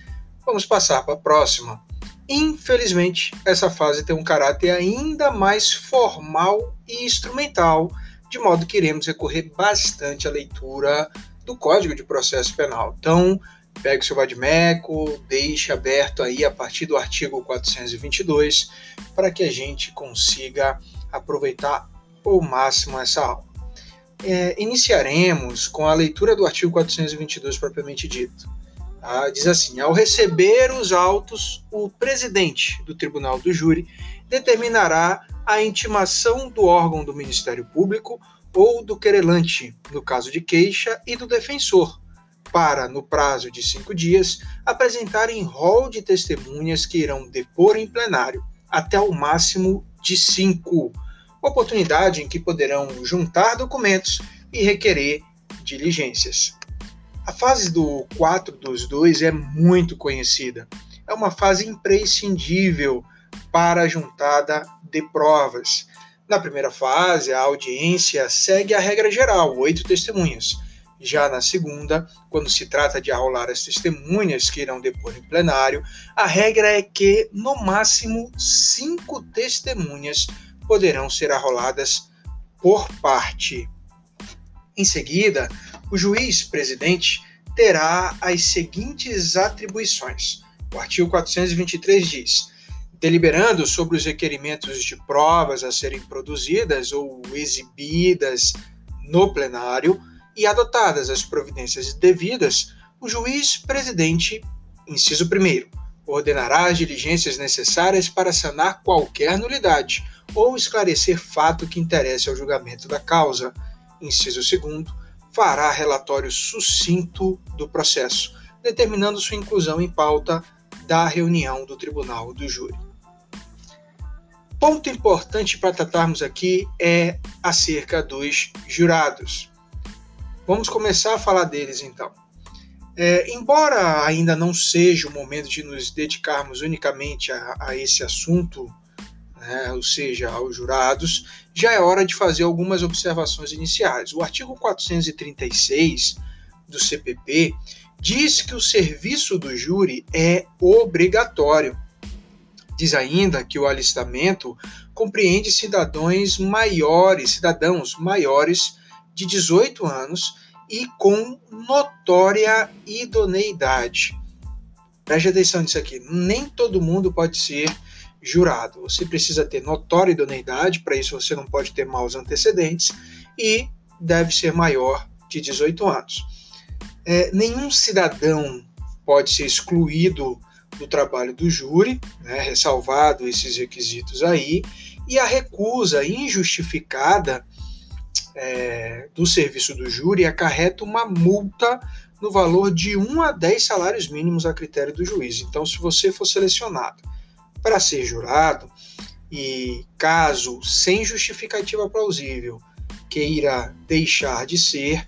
vamos passar para a próxima. Infelizmente, essa fase tem um caráter ainda mais formal e instrumental de modo que iremos recorrer bastante à leitura do Código de Processo Penal. Então, pegue seu vadmeco, deixe aberto aí a partir do artigo 422 para que a gente consiga aproveitar ao máximo essa aula. É, iniciaremos com a leitura do artigo 422 propriamente dito. Ah, diz assim: ao receber os autos, o presidente do Tribunal do Júri determinará a intimação do órgão do Ministério Público ou do querelante, no caso de queixa, e do defensor, para, no prazo de cinco dias, apresentarem rol de testemunhas que irão depor em plenário, até o máximo de cinco, oportunidade em que poderão juntar documentos e requerer diligências. A fase do 4 dos 2 é muito conhecida. É uma fase imprescindível para a juntada de provas. Na primeira fase, a audiência segue a regra geral, oito testemunhas. Já na segunda, quando se trata de arrolar as testemunhas que irão depor em plenário, a regra é que, no máximo, cinco testemunhas poderão ser arroladas por parte. Em seguida, o juiz presidente terá as seguintes atribuições. O artigo 423 diz: deliberando sobre os requerimentos de provas a serem produzidas ou exibidas no plenário e adotadas as providências devidas, o juiz presidente, inciso 1, ordenará as diligências necessárias para sanar qualquer nulidade ou esclarecer fato que interesse ao julgamento da causa. Inciso 2, fará relatório sucinto do processo, determinando sua inclusão em pauta da reunião do Tribunal do Júri ponto importante para tratarmos aqui é acerca dos jurados. Vamos começar a falar deles então. É, embora ainda não seja o momento de nos dedicarmos unicamente a, a esse assunto, né, ou seja, aos jurados, já é hora de fazer algumas observações iniciais. O artigo 436 do CPP diz que o serviço do júri é obrigatório Diz ainda que o alistamento compreende cidadãos maiores, cidadãos maiores de 18 anos e com notória idoneidade. Preste atenção nisso aqui. Nem todo mundo pode ser jurado. Você precisa ter notória idoneidade, para isso você não pode ter maus antecedentes e deve ser maior de 18 anos. É, nenhum cidadão pode ser excluído do trabalho do júri, né, ressalvado esses requisitos aí, e a recusa injustificada é, do serviço do júri acarreta uma multa no valor de 1 a 10 salários mínimos a critério do juiz. Então, se você for selecionado para ser jurado e caso sem justificativa plausível queira deixar de ser,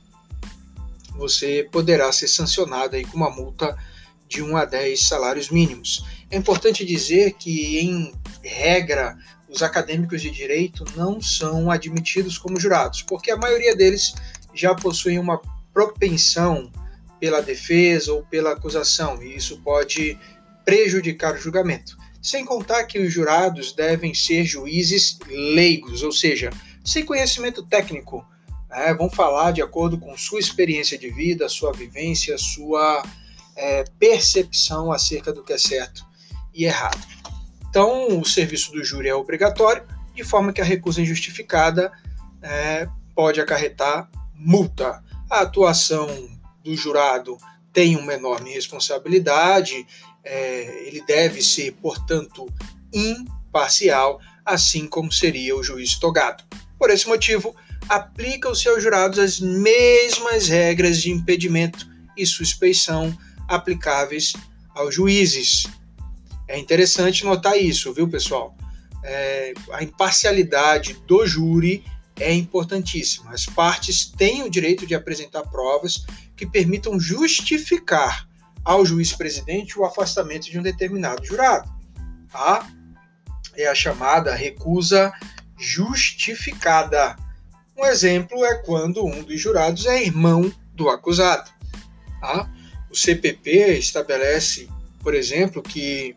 você poderá ser sancionado aí com uma multa de 1 a 10 salários mínimos. É importante dizer que, em regra, os acadêmicos de direito não são admitidos como jurados, porque a maioria deles já possuem uma propensão pela defesa ou pela acusação, e isso pode prejudicar o julgamento. Sem contar que os jurados devem ser juízes leigos, ou seja, sem conhecimento técnico. Né? Vão falar de acordo com sua experiência de vida, sua vivência, sua é, percepção acerca do que é certo e errado. Então, o serviço do júri é obrigatório, de forma que a recusa injustificada é, pode acarretar multa. A atuação do jurado tem uma enorme responsabilidade, é, ele deve ser, portanto, imparcial, assim como seria o juiz togado. Por esse motivo, aplica aos jurados as mesmas regras de impedimento e suspeição aplicáveis aos juízes. É interessante notar isso, viu, pessoal? É, a imparcialidade do júri é importantíssima. As partes têm o direito de apresentar provas que permitam justificar ao juiz-presidente o afastamento de um determinado jurado. Tá? É a chamada recusa justificada. Um exemplo é quando um dos jurados é irmão do acusado. Tá? O CPP estabelece, por exemplo, que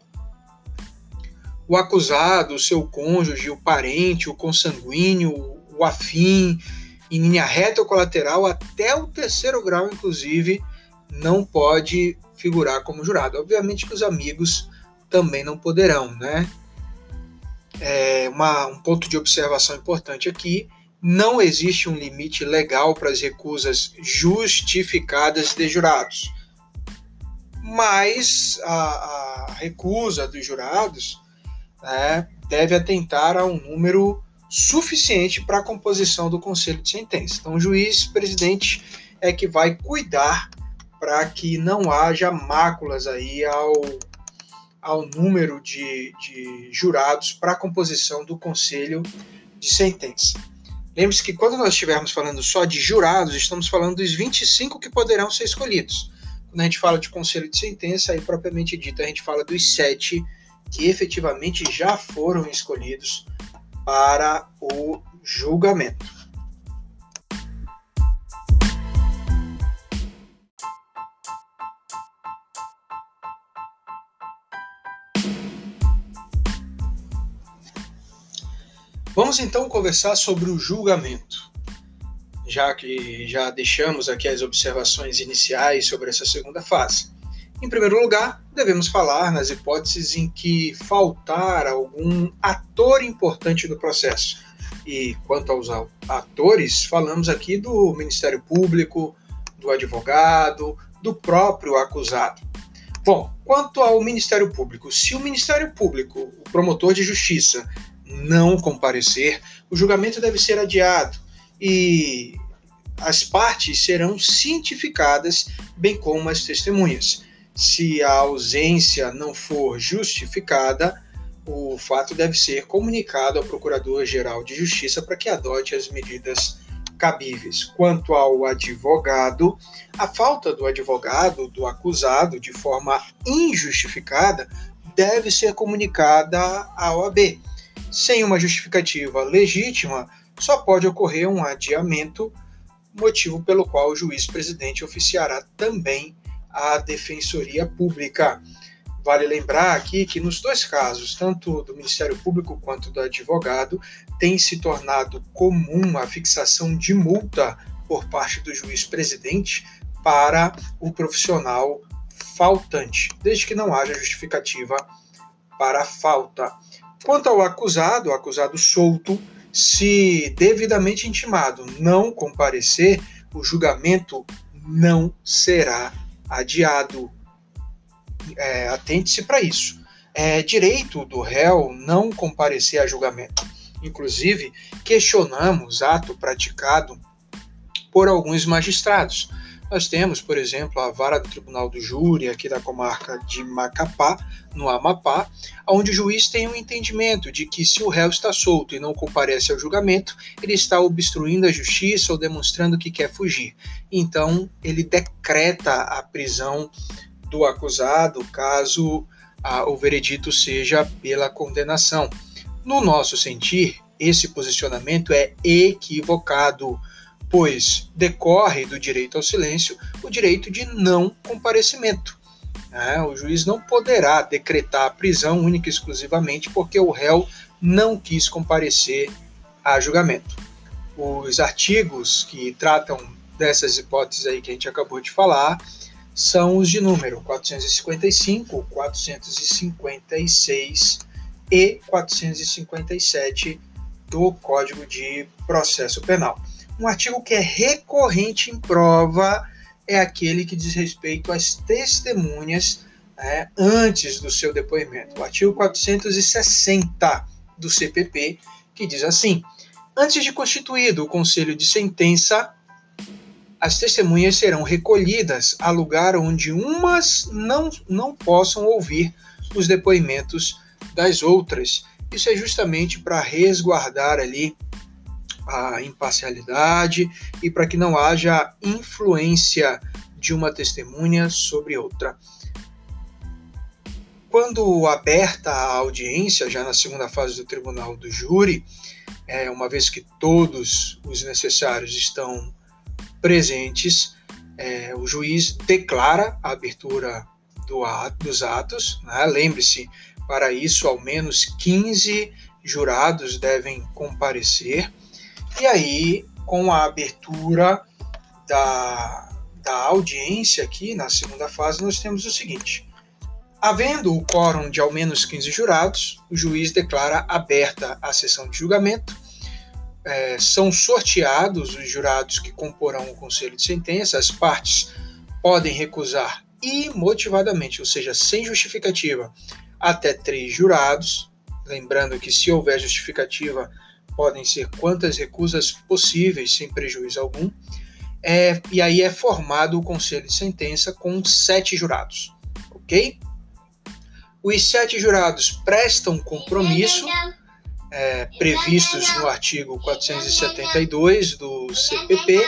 o acusado, o seu cônjuge, o parente, o consanguíneo, o afim, em linha reta ou colateral, até o terceiro grau, inclusive, não pode figurar como jurado. Obviamente que os amigos também não poderão, né? É uma, um ponto de observação importante aqui: não existe um limite legal para as recusas justificadas de jurados. Mas a, a recusa dos jurados né, deve atentar a um número suficiente para a composição do conselho de sentença. Então, o juiz presidente é que vai cuidar para que não haja máculas aí ao, ao número de, de jurados para a composição do conselho de sentença. Lembre-se que quando nós estivermos falando só de jurados, estamos falando dos 25 que poderão ser escolhidos. Quando a gente fala de conselho de sentença, aí propriamente dito, a gente fala dos sete que efetivamente já foram escolhidos para o julgamento. Vamos então conversar sobre o julgamento. Já que já deixamos aqui as observações iniciais sobre essa segunda fase. Em primeiro lugar, devemos falar nas hipóteses em que faltar algum ator importante no processo. E quanto aos atores, falamos aqui do Ministério Público, do advogado, do próprio acusado. Bom, quanto ao Ministério Público, se o Ministério Público, o promotor de justiça, não comparecer, o julgamento deve ser adiado e as partes serão cientificadas, bem como as testemunhas. Se a ausência não for justificada, o fato deve ser comunicado ao Procurador-Geral de Justiça para que adote as medidas cabíveis. Quanto ao advogado, a falta do advogado, do acusado, de forma injustificada, deve ser comunicada à OAB. Sem uma justificativa legítima, só pode ocorrer um adiamento, motivo pelo qual o juiz-presidente oficiará também à Defensoria Pública. Vale lembrar aqui que nos dois casos, tanto do Ministério Público quanto do advogado, tem se tornado comum a fixação de multa por parte do juiz presidente para o profissional faltante, desde que não haja justificativa para a falta. Quanto ao acusado, acusado solto, se devidamente intimado não comparecer, o julgamento não será adiado. É, Atente-se para isso. É direito do réu não comparecer a julgamento. Inclusive, questionamos ato praticado por alguns magistrados. Nós temos, por exemplo, a vara do Tribunal do Júri, aqui da comarca de Macapá, no Amapá, onde o juiz tem um entendimento de que se o réu está solto e não comparece ao julgamento, ele está obstruindo a justiça ou demonstrando que quer fugir. Então, ele decreta a prisão do acusado caso a, o veredito seja pela condenação. No nosso sentir, esse posicionamento é equivocado pois decorre do direito ao silêncio o direito de não comparecimento. É, o juiz não poderá decretar a prisão única e exclusivamente porque o réu não quis comparecer a julgamento. Os artigos que tratam dessas hipóteses aí que a gente acabou de falar são os de número 455, 456 e 457 do Código de Processo Penal. Um artigo que é recorrente em prova é aquele que diz respeito às testemunhas né, antes do seu depoimento. O artigo 460 do CPP, que diz assim: Antes de constituído o conselho de sentença, as testemunhas serão recolhidas a lugar onde umas não, não possam ouvir os depoimentos das outras. Isso é justamente para resguardar ali a imparcialidade e para que não haja influência de uma testemunha sobre outra. Quando aberta a audiência, já na segunda fase do tribunal do júri, é, uma vez que todos os necessários estão presentes, é, o juiz declara a abertura do ato, dos atos. Né? Lembre-se, para isso, ao menos 15 jurados devem comparecer. E aí, com a abertura da, da audiência aqui, na segunda fase, nós temos o seguinte. Havendo o quórum de ao menos 15 jurados, o juiz declara aberta a sessão de julgamento. É, são sorteados os jurados que comporão o conselho de sentença. As partes podem recusar imotivadamente, ou seja, sem justificativa, até três jurados. Lembrando que, se houver justificativa, podem ser quantas recusas possíveis, sem prejuízo algum. É, e aí é formado o conselho de sentença com sete jurados, ok? Os sete jurados prestam compromisso, é, previstos no artigo 472 do CPP,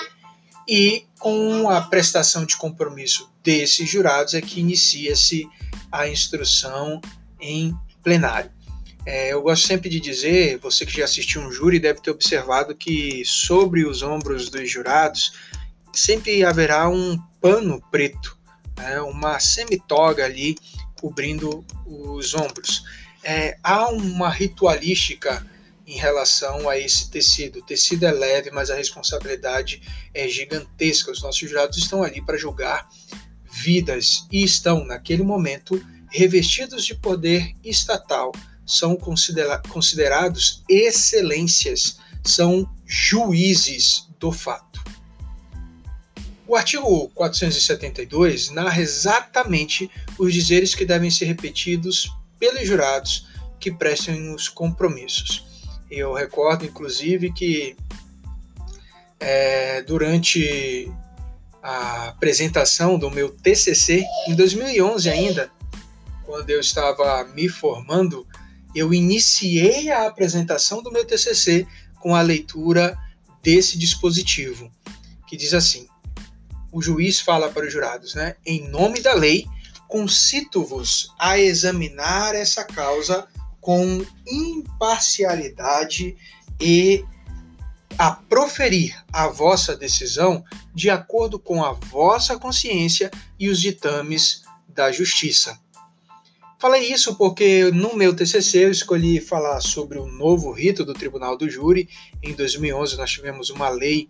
e com a prestação de compromisso desses jurados é que inicia-se a instrução em plenário. É, eu gosto sempre de dizer, você que já assistiu um júri deve ter observado que sobre os ombros dos jurados sempre haverá um pano preto, né, uma semitoga ali cobrindo os ombros. É, há uma ritualística em relação a esse tecido. O tecido é leve, mas a responsabilidade é gigantesca. Os nossos jurados estão ali para julgar vidas e estão, naquele momento, revestidos de poder estatal são considera considerados excelências, são juízes do fato. O artigo 472 narra exatamente os dizeres que devem ser repetidos pelos jurados que prestem os compromissos. Eu recordo, inclusive, que é, durante a apresentação do meu TCC, em 2011 ainda, quando eu estava me formando, eu iniciei a apresentação do meu TCC com a leitura desse dispositivo, que diz assim: o juiz fala para os jurados, né? Em nome da lei, concito-vos a examinar essa causa com imparcialidade e a proferir a vossa decisão de acordo com a vossa consciência e os ditames da justiça. Falei isso porque no meu TCC eu escolhi falar sobre o novo rito do Tribunal do Júri. Em 2011 nós tivemos uma lei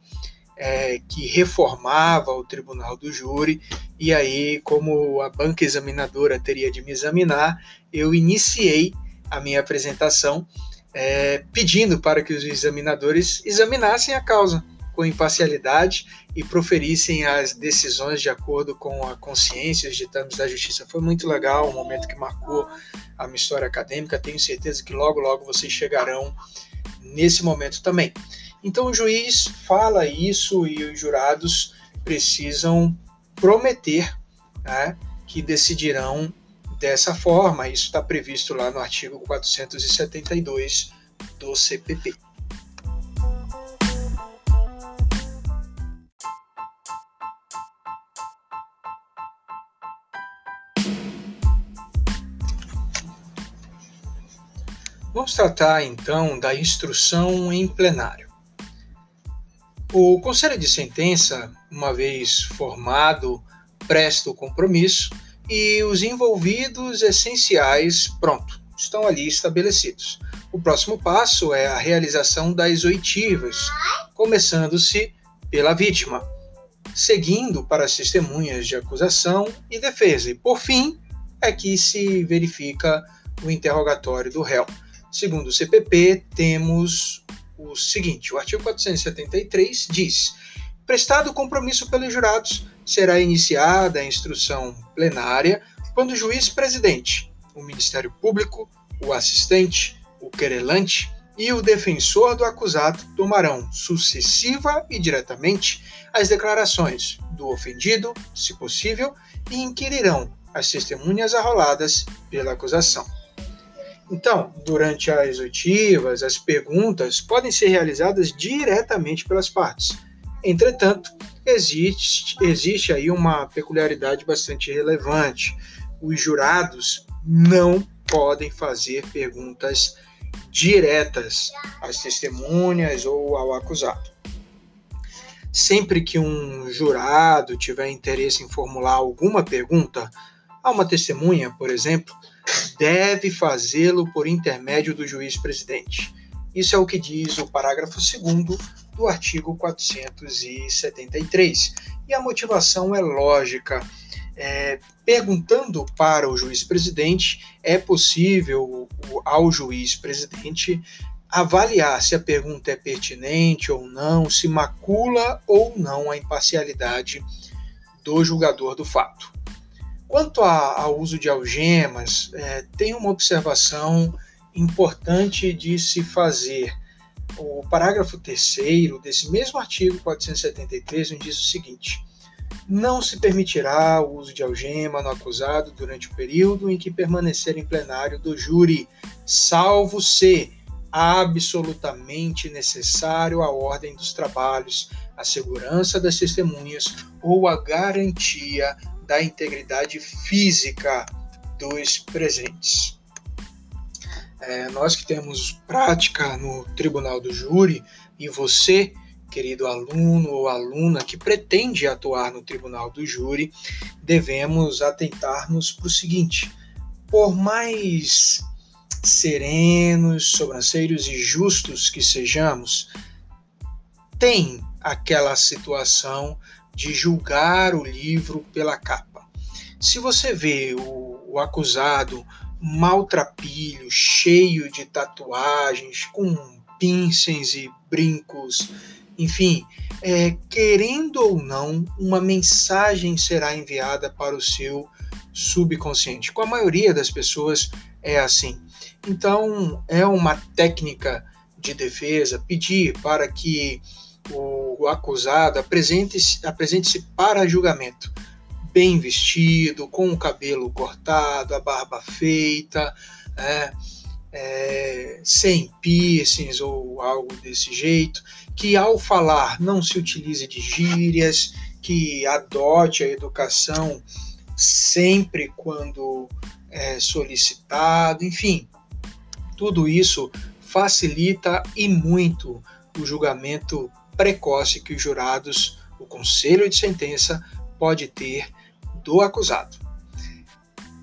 é, que reformava o Tribunal do Júri, e aí, como a banca examinadora teria de me examinar, eu iniciei a minha apresentação é, pedindo para que os examinadores examinassem a causa com imparcialidade e proferissem as decisões de acordo com a consciência e os ditames da justiça. Foi muito legal, um momento que marcou a minha história acadêmica. Tenho certeza que logo, logo vocês chegarão nesse momento também. Então o juiz fala isso e os jurados precisam prometer né, que decidirão dessa forma. Isso está previsto lá no artigo 472 do CPP. Vamos tratar então da instrução em plenário. O Conselho de Sentença, uma vez formado, presta o compromisso e os envolvidos essenciais, pronto, estão ali estabelecidos. O próximo passo é a realização das oitivas, começando-se pela vítima, seguindo para as testemunhas de acusação e defesa, e por fim é que se verifica o interrogatório do réu. Segundo o CPP, temos o seguinte: o artigo 473 diz: prestado compromisso pelos jurados, será iniciada a instrução plenária quando o juiz presidente, o Ministério Público, o assistente, o querelante e o defensor do acusado tomarão sucessiva e diretamente as declarações do ofendido, se possível, e inquirirão as testemunhas arroladas pela acusação. Então, durante as oitivas, as perguntas podem ser realizadas diretamente pelas partes. Entretanto, existe, existe aí uma peculiaridade bastante relevante. Os jurados não podem fazer perguntas diretas às testemunhas ou ao acusado. Sempre que um jurado tiver interesse em formular alguma pergunta a uma testemunha, por exemplo, deve fazê-lo por intermédio do juiz presidente. Isso é o que diz o parágrafo 2 do artigo 473. E a motivação é lógica. É, perguntando para o juiz presidente, é possível ao juiz presidente avaliar se a pergunta é pertinente ou não, se macula ou não a imparcialidade do julgador do fato. Quanto ao uso de algemas, é, tem uma observação importante de se fazer. O parágrafo 3 desse mesmo artigo 473 diz o seguinte: não se permitirá o uso de algema no acusado durante o período em que permanecer em plenário do júri, salvo se absolutamente necessário à ordem dos trabalhos, à segurança das testemunhas ou à garantia da integridade física dos presentes. É, nós que temos prática no tribunal do júri e você, querido aluno ou aluna que pretende atuar no tribunal do júri, devemos atentar-nos para o seguinte: por mais serenos, sobrancelhos e justos que sejamos, tem aquela situação de julgar o livro pela capa. Se você vê o, o acusado maltrapilho, cheio de tatuagens, com pincéis e brincos, enfim, é, querendo ou não, uma mensagem será enviada para o seu subconsciente. Com a maioria das pessoas é assim. Então, é uma técnica de defesa pedir para que o, acusado apresente-se apresente para julgamento. Bem vestido, com o cabelo cortado, a barba feita, é, é, sem piercings ou algo desse jeito, que ao falar não se utilize de gírias, que adote a educação sempre quando é solicitado, enfim, tudo isso facilita e muito o julgamento precoce que os jurados, o conselho de sentença, pode ter do acusado.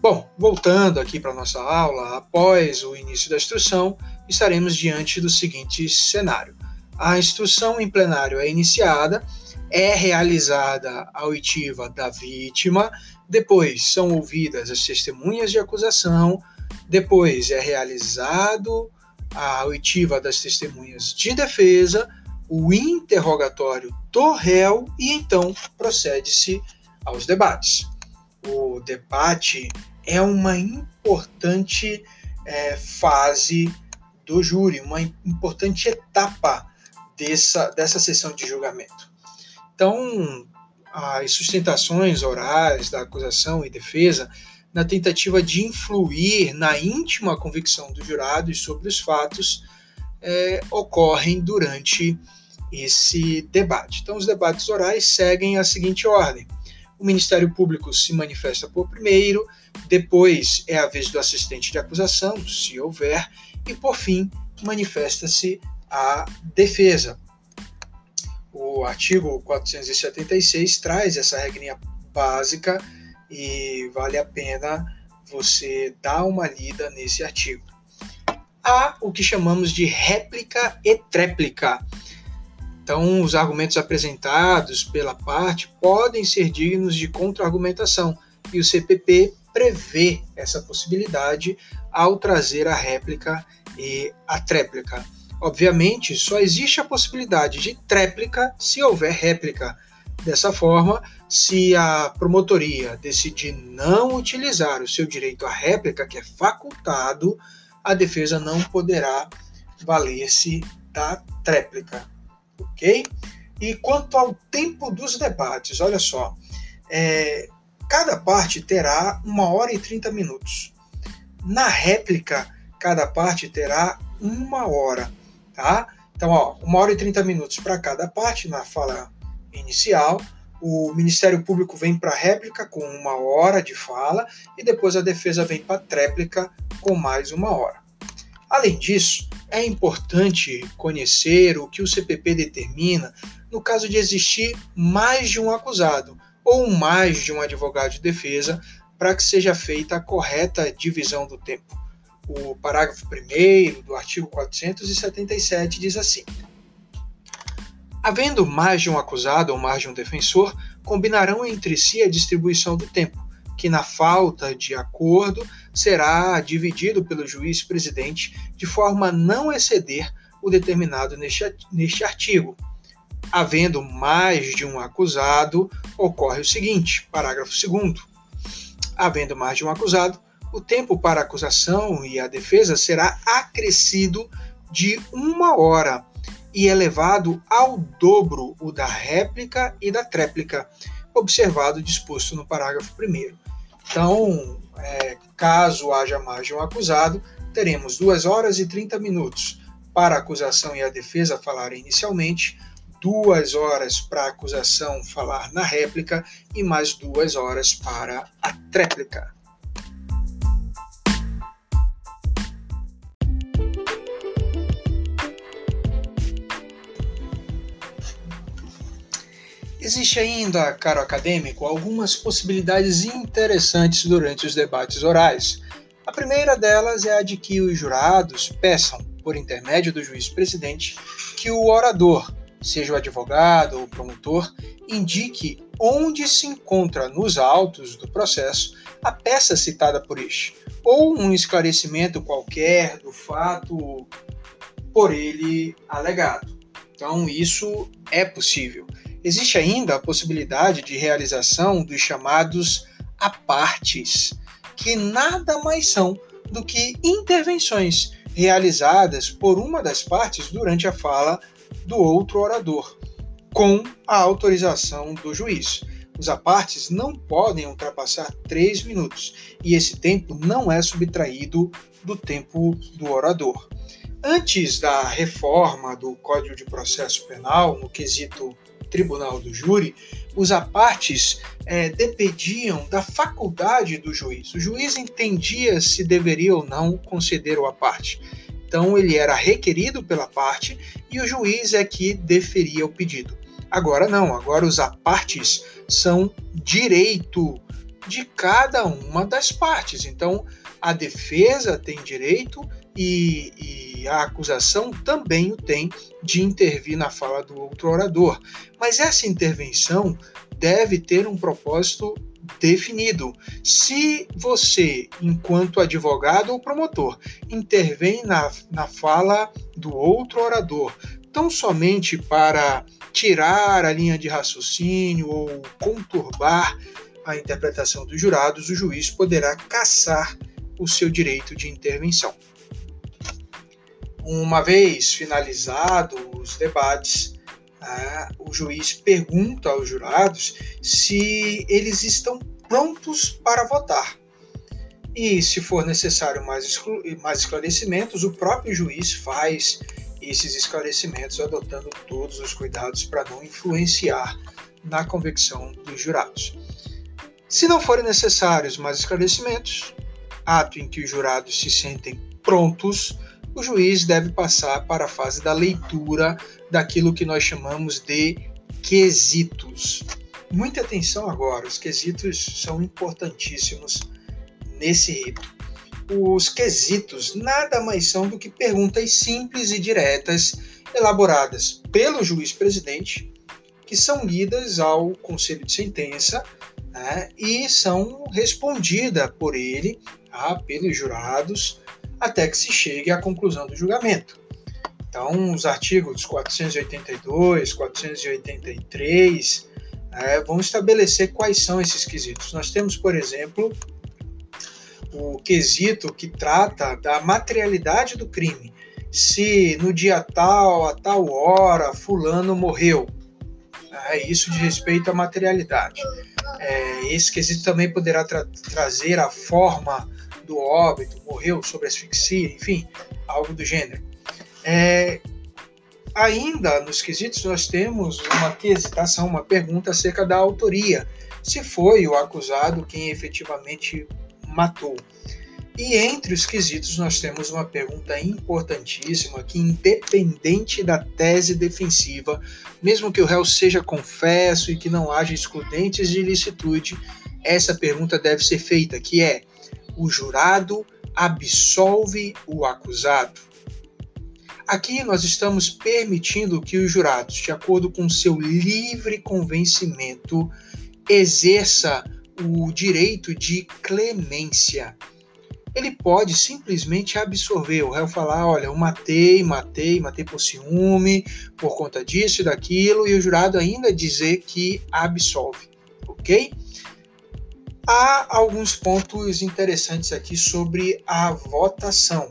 Bom, voltando aqui para a nossa aula, após o início da instrução, estaremos diante do seguinte cenário. A instrução em plenário é iniciada, é realizada a oitiva da vítima, depois são ouvidas as testemunhas de acusação, depois é realizado a oitiva das testemunhas de defesa, o interrogatório do réu e então procede-se aos debates. O debate é uma importante é, fase do júri, uma importante etapa dessa, dessa sessão de julgamento. Então, as sustentações orais da acusação e defesa, na tentativa de influir na íntima convicção dos jurados sobre os fatos, é, ocorrem durante esse debate. Então, os debates orais seguem a seguinte ordem: o Ministério Público se manifesta por primeiro, depois é a vez do assistente de acusação, se houver, e por fim manifesta-se a defesa. O artigo 476 traz essa regrinha básica e vale a pena você dar uma lida nesse artigo. Há o que chamamos de réplica e tréplica então, os argumentos apresentados pela parte podem ser dignos de contra-argumentação, e o CPP prevê essa possibilidade ao trazer a réplica e a tréplica. Obviamente, só existe a possibilidade de tréplica se houver réplica. Dessa forma, se a promotoria decidir não utilizar o seu direito à réplica, que é facultado, a defesa não poderá valer-se da tréplica ok? E quanto ao tempo dos debates, olha só, é, cada parte terá uma hora e 30 minutos. Na réplica, cada parte terá uma hora, tá? Então, ó, uma hora e 30 minutos para cada parte na fala inicial. O Ministério Público vem para réplica com uma hora de fala e depois a defesa vem para tréplica com mais uma hora. Além disso, é importante conhecer o que o CPP determina no caso de existir mais de um acusado ou mais de um advogado de defesa para que seja feita a correta divisão do tempo. O parágrafo 1 do artigo 477 diz assim: Havendo mais de um acusado ou mais de um defensor, combinarão entre si a distribuição do tempo, que, na falta de acordo, será dividido pelo juiz presidente de forma a não exceder o determinado neste, artigo. Havendo mais de um acusado, ocorre o seguinte: parágrafo 2. Havendo mais de um acusado, o tempo para a acusação e a defesa será acrescido de uma hora e elevado ao dobro o da réplica e da tréplica, observado disposto no parágrafo 1. Então, é, caso haja mais de um acusado, teremos 2 horas e 30 minutos para a acusação e a defesa falarem inicialmente, duas horas para a acusação falar na réplica e mais duas horas para a tréplica. Existe ainda, caro acadêmico, algumas possibilidades interessantes durante os debates orais. A primeira delas é a de que os jurados peçam, por intermédio do juiz-presidente, que o orador, seja o advogado ou o promotor, indique onde se encontra nos autos do processo a peça citada por este, ou um esclarecimento qualquer do fato por ele alegado. Então, isso é possível. Existe ainda a possibilidade de realização dos chamados apartes, que nada mais são do que intervenções realizadas por uma das partes durante a fala do outro orador, com a autorização do juiz. Os apartes não podem ultrapassar três minutos e esse tempo não é subtraído do tempo do orador. Antes da reforma do Código de Processo Penal, no quesito tribunal do júri, os apartes é, dependiam da faculdade do juiz. O juiz entendia se deveria ou não conceder o aparte. Então, ele era requerido pela parte e o juiz é que deferia o pedido. Agora não, agora os apartes são direito de cada uma das partes. Então, a defesa tem direito e, e, a acusação também o tem de intervir na fala do outro orador. Mas essa intervenção deve ter um propósito definido. Se você, enquanto advogado ou promotor, intervém na, na fala do outro orador, tão somente para tirar a linha de raciocínio ou conturbar a interpretação dos jurados, o juiz poderá caçar o seu direito de intervenção. Uma vez finalizados os debates, né, o juiz pergunta aos jurados se eles estão prontos para votar. E, se for necessário mais, mais esclarecimentos, o próprio juiz faz esses esclarecimentos, adotando todos os cuidados para não influenciar na convicção dos jurados. Se não forem necessários mais esclarecimentos, ato em que os jurados se sentem prontos, o juiz deve passar para a fase da leitura daquilo que nós chamamos de quesitos. Muita atenção agora, os quesitos são importantíssimos nesse rito. Os quesitos nada mais são do que perguntas simples e diretas elaboradas pelo juiz presidente, que são lidas ao conselho de sentença né, e são respondidas por ele, tá, pelos jurados, até que se chegue à conclusão do julgamento. Então, os artigos 482, 483 né, vão estabelecer quais são esses quesitos. Nós temos, por exemplo, o quesito que trata da materialidade do crime. Se no dia tal, a tal hora, fulano morreu. É isso de respeito à materialidade. É, esse quesito também poderá tra trazer a forma do óbito, morreu sob asfixia, enfim, algo do gênero. É, ainda nos quesitos nós temos uma quesitação, uma pergunta acerca da autoria, se foi o acusado quem efetivamente matou. E entre os quesitos nós temos uma pergunta importantíssima que, independente da tese defensiva, mesmo que o réu seja confesso e que não haja excludentes de ilicitude, essa pergunta deve ser feita, que é: o jurado absolve o acusado? Aqui nós estamos permitindo que os jurados, de acordo com seu livre convencimento, exerça o direito de clemência. Ele pode simplesmente absorver, o réu falar, olha, eu matei, matei, matei por ciúme, por conta disso e daquilo, e o jurado ainda dizer que absolve, ok? Há alguns pontos interessantes aqui sobre a votação.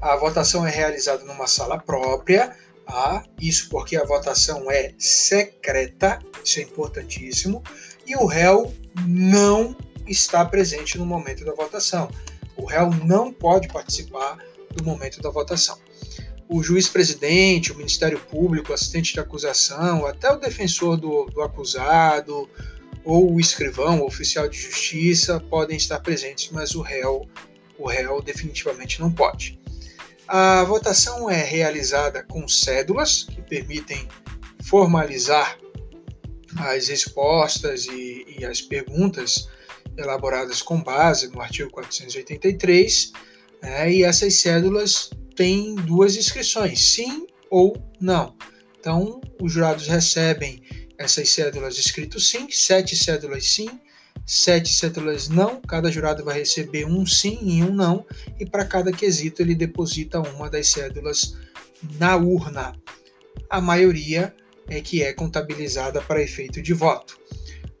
A votação é realizada numa sala própria, ah, isso porque a votação é secreta, isso é importantíssimo, e o réu não está presente no momento da votação. O réu não pode participar do momento da votação. O juiz presidente, o Ministério Público, o assistente de acusação, até o defensor do, do acusado, ou o escrivão, o oficial de justiça podem estar presentes, mas o réu, o réu definitivamente não pode. A votação é realizada com cédulas que permitem formalizar as respostas e, e as perguntas elaboradas com base no artigo 483, né, e essas cédulas têm duas inscrições, sim ou não. Então, os jurados recebem essas cédulas escrito sim, sete cédulas sim, sete cédulas não, cada jurado vai receber um sim e um não, e para cada quesito ele deposita uma das cédulas na urna. A maioria é que é contabilizada para efeito de voto.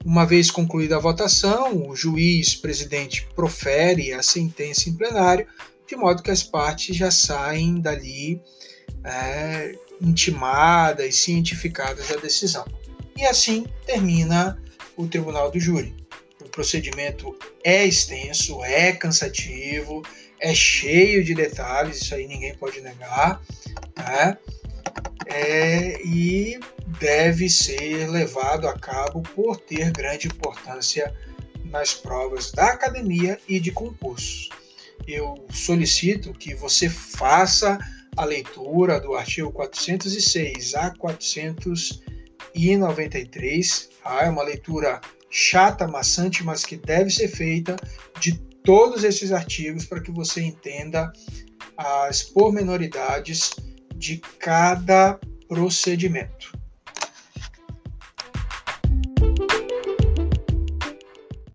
Uma vez concluída a votação, o juiz presidente profere a sentença em plenário, de modo que as partes já saem dali é, intimadas, cientificadas da decisão. E assim termina o tribunal do júri procedimento é extenso, é cansativo, é cheio de detalhes, isso aí ninguém pode negar, né? É, e deve ser levado a cabo por ter grande importância nas provas da academia e de concursos. Eu solicito que você faça a leitura do artigo 406 a 493, tá? é uma leitura chata, maçante, mas que deve ser feita de todos esses artigos para que você entenda as pormenoridades de cada procedimento.